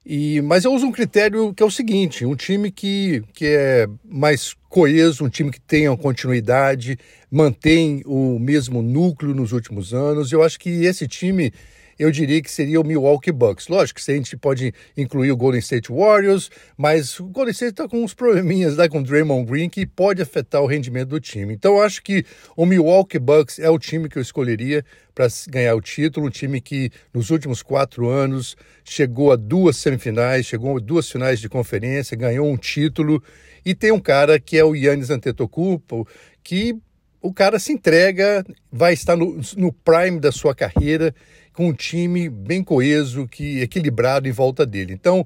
E, mas eu uso um critério que é o seguinte: um time que, que é mais coeso, um time que tenha continuidade, mantém o mesmo núcleo nos últimos anos. Eu acho que esse time eu diria que seria o Milwaukee Bucks. Lógico que a gente pode incluir o Golden State Warriors, mas o Golden State está com uns probleminhas lá com o Draymond Green que pode afetar o rendimento do time. Então eu acho que o Milwaukee Bucks é o time que eu escolheria para ganhar o título, um time que nos últimos quatro anos chegou a duas semifinais, chegou a duas finais de conferência, ganhou um título e tem um cara que é o Yannis Antetokounmpo, que o cara se entrega, vai estar no, no prime da sua carreira com um time bem coeso, que equilibrado em volta dele. Então,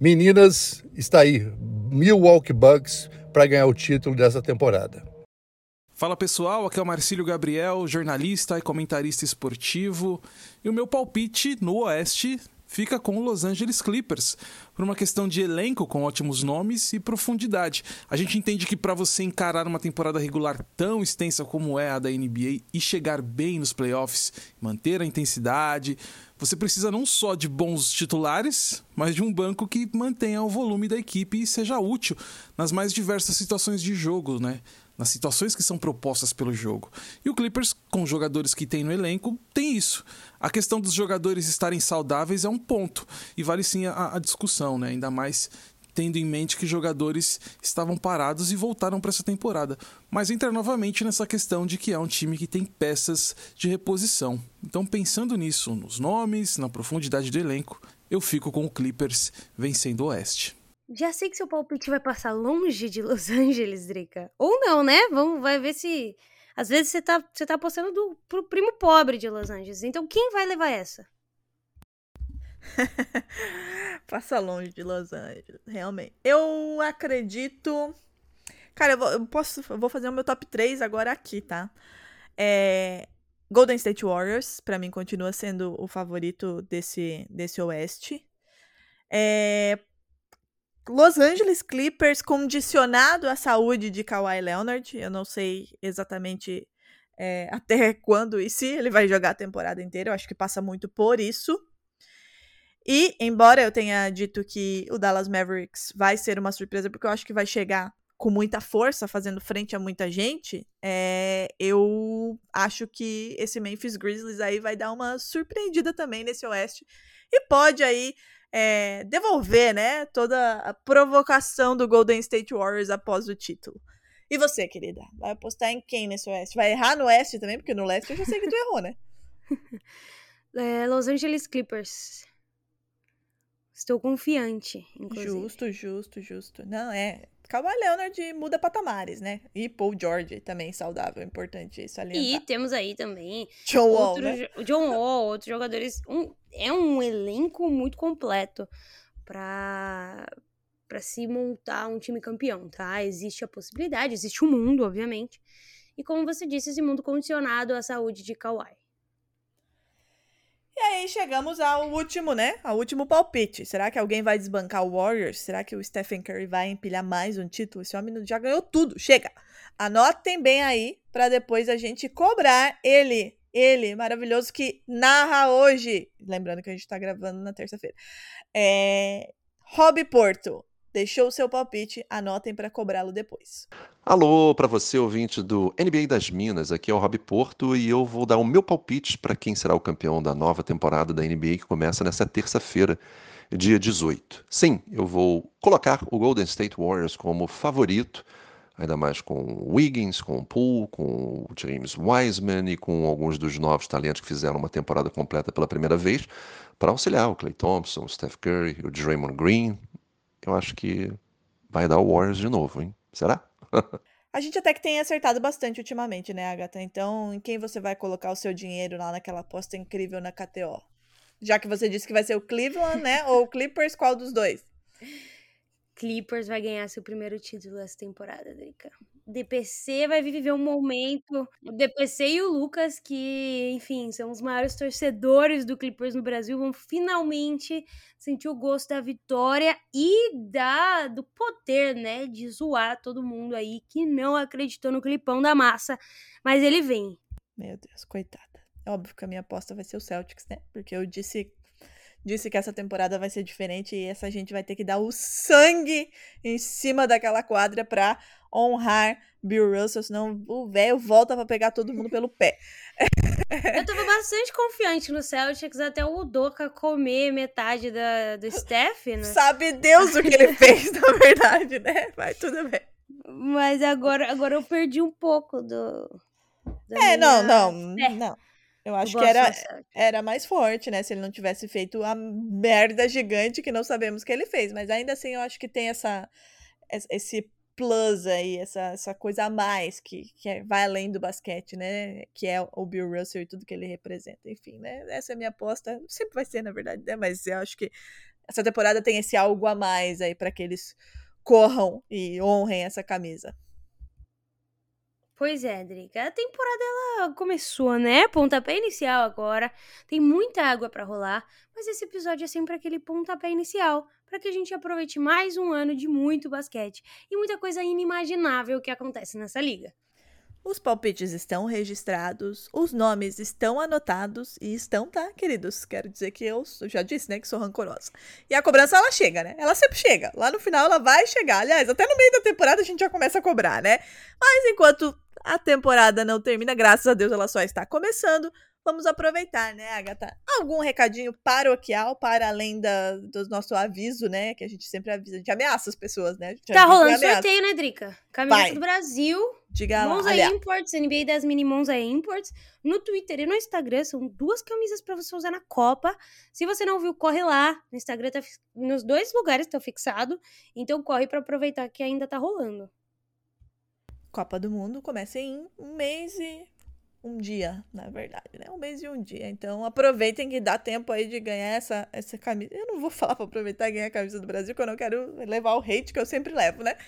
meninas, está aí Milwaukee Bucks para ganhar o título dessa temporada.
Fala pessoal, aqui é o Marcílio Gabriel, jornalista e comentarista esportivo. E o meu palpite no Oeste fica com o Los Angeles Clippers, por uma questão de elenco com ótimos nomes e profundidade. A gente entende que para você encarar uma temporada regular tão extensa como é a da NBA e chegar bem nos playoffs, manter a intensidade, você precisa não só de bons titulares, mas de um banco que mantenha o volume da equipe e seja útil nas mais diversas situações de jogo, né? Nas situações que são propostas pelo jogo. E o Clippers, com os jogadores que tem no elenco, tem isso. A questão dos jogadores estarem saudáveis é um ponto, e vale sim a, a discussão, né? ainda mais tendo em mente que jogadores estavam parados e voltaram para essa temporada. Mas entra novamente nessa questão de que é um time que tem peças de reposição. Então, pensando nisso, nos nomes, na profundidade do elenco, eu fico com o Clippers vencendo o Oeste.
Já sei que seu palpite vai passar longe de Los Angeles, Drica. Ou não, né? Vamos vai ver se. Às vezes você tá, você tá apostando do, pro primo pobre de Los Angeles. Então quem vai levar essa?
Passa longe de Los Angeles, realmente. Eu acredito. Cara, eu vou, eu posso, eu vou fazer o meu top 3 agora aqui, tá? É, Golden State Warriors, para mim, continua sendo o favorito desse, desse Oeste. É, Los Angeles Clippers condicionado à saúde de Kawhi Leonard. Eu não sei exatamente é, até quando e se ele vai jogar a temporada inteira. Eu acho que passa muito por isso. E, embora eu tenha dito que o Dallas Mavericks vai ser uma surpresa, porque eu acho que vai chegar com muita força, fazendo frente a muita gente, é, eu acho que esse Memphis Grizzlies aí vai dar uma surpreendida também nesse Oeste. E pode aí é, devolver, né, toda a provocação do Golden State Warriors após o título. E você, querida? Vai apostar em quem nesse Oeste? Vai errar no Oeste também? Porque no Leste eu já sei que tu errou, né?
É, Los Angeles Clippers. Estou confiante, inclusive.
Justo, justo, justo. Não, é. Kawhi Leonard muda patamares, né? E Paul George também saudável, importante isso ali.
E temos aí também
John Wall, né?
John Wall, outros jogadores. Um, é um elenco muito completo para para se montar um time campeão, tá? Existe a possibilidade, existe o um mundo, obviamente. E como você disse, esse mundo condicionado à saúde de Kawhi.
E aí chegamos ao último, né? Ao último palpite. Será que alguém vai desbancar o Warriors? Será que o Stephen Curry vai empilhar mais um título? Esse homem já ganhou tudo. Chega! Anotem bem aí para depois a gente cobrar ele. Ele, maravilhoso, que narra hoje. Lembrando que a gente tá gravando na terça-feira. É... Rob Porto, deixou o seu palpite, anotem para cobrá-lo depois.
Alô, para você ouvinte do NBA das Minas, aqui é o Rob Porto e eu vou dar o meu palpite para quem será o campeão da nova temporada da NBA que começa nessa terça-feira, dia 18. Sim, eu vou colocar o Golden State Warriors como favorito, ainda mais com o Wiggins, com o Poole, com o James Wiseman e com alguns dos novos talentos que fizeram uma temporada completa pela primeira vez, para auxiliar o Clay Thompson, o Steph Curry, o Draymond Green, eu acho que vai dar o Warriors de novo, hein? Será?
A gente até que tem acertado bastante ultimamente, né, Agatha? Então, em quem você vai colocar o seu dinheiro lá naquela aposta incrível na KTO? Já que você disse que vai ser o Cleveland, né? Ou o Clippers, qual dos dois?
Clippers vai ganhar seu primeiro título essa temporada, Drica. DPC vai viver um momento. O DPC e o Lucas, que, enfim, são os maiores torcedores do Clippers no Brasil, vão finalmente sentir o gosto da vitória e da do poder, né, de zoar todo mundo aí que não acreditou no Clipão da massa. Mas ele vem.
Meu Deus, coitada. Óbvio que a minha aposta vai ser o Celtics, né? Porque eu disse disse que essa temporada vai ser diferente e essa gente vai ter que dar o sangue em cima daquela quadra para honrar Bill Russell, senão o velho volta para pegar todo mundo pelo pé.
Eu tava bastante confiante no Celtics até o Udoka comer metade da, do Steph, né?
Sabe Deus o que ele fez, na verdade, né? Mas tudo bem.
Mas agora, agora eu perdi um pouco do.
É, minha... não, não, é. não. Eu acho eu que era, era mais forte, né? Se ele não tivesse feito a merda gigante que não sabemos que ele fez. Mas ainda assim, eu acho que tem essa, esse plus aí, essa, essa coisa a mais que, que vai além do basquete, né? Que é o Bill Russell e tudo que ele representa. Enfim, né? Essa é a minha aposta. Sempre vai ser, na verdade, né? Mas eu acho que essa temporada tem esse algo a mais aí para que eles corram e honrem essa camisa.
Pois é, Drica. A temporada ela começou, né? Pontapé inicial agora. Tem muita água para rolar, mas esse episódio é sempre aquele pontapé inicial para que a gente aproveite mais um ano de muito basquete e muita coisa inimaginável que acontece nessa liga.
Os palpites estão registrados, os nomes estão anotados e estão, tá, queridos? Quero dizer que eu, já disse, né, que sou rancorosa. E a cobrança, ela chega, né? Ela sempre chega. Lá no final, ela vai chegar. Aliás, até no meio da temporada a gente já começa a cobrar, né? Mas enquanto a temporada não termina, graças a Deus ela só está começando, vamos aproveitar, né, Agatha? Algum recadinho paroquial para além da, do nosso aviso, né? Que a gente sempre avisa, a gente ameaça as pessoas, né?
Tá rolando sorteio, né, Drica? Camiseta do Brasil.
Diga
Monza
lá. Aliás,
Imports, NBA das Mini Monza Imports. No Twitter e no Instagram são duas camisas para você usar na Copa. Se você não viu, corre lá. No Instagram tá nos dois lugares tá fixado. Então corre para aproveitar que ainda tá rolando.
Copa do Mundo começa em um mês e um dia, na verdade, né? Um mês e um dia. Então aproveitem que dá tempo aí de ganhar essa, essa camisa. Eu não vou falar para aproveitar e ganhar a camisa do Brasil, porque eu não quero levar o hate que eu sempre levo, né?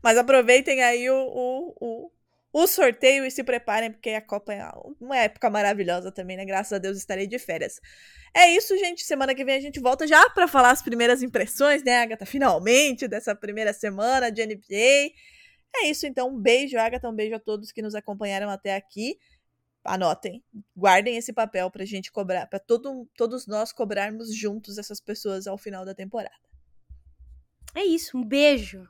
Mas aproveitem aí o, o, o, o sorteio e se preparem, porque a Copa é uma época maravilhosa também, né? Graças a Deus estarei de férias. É isso, gente. Semana que vem a gente volta já para falar as primeiras impressões, né, Agatha? Finalmente, dessa primeira semana de NBA. É isso, então. Um beijo, Agatha. Um beijo a todos que nos acompanharam até aqui. Anotem, guardem esse papel pra gente cobrar, pra todo, todos nós cobrarmos juntos essas pessoas ao final da temporada.
É isso, um beijo.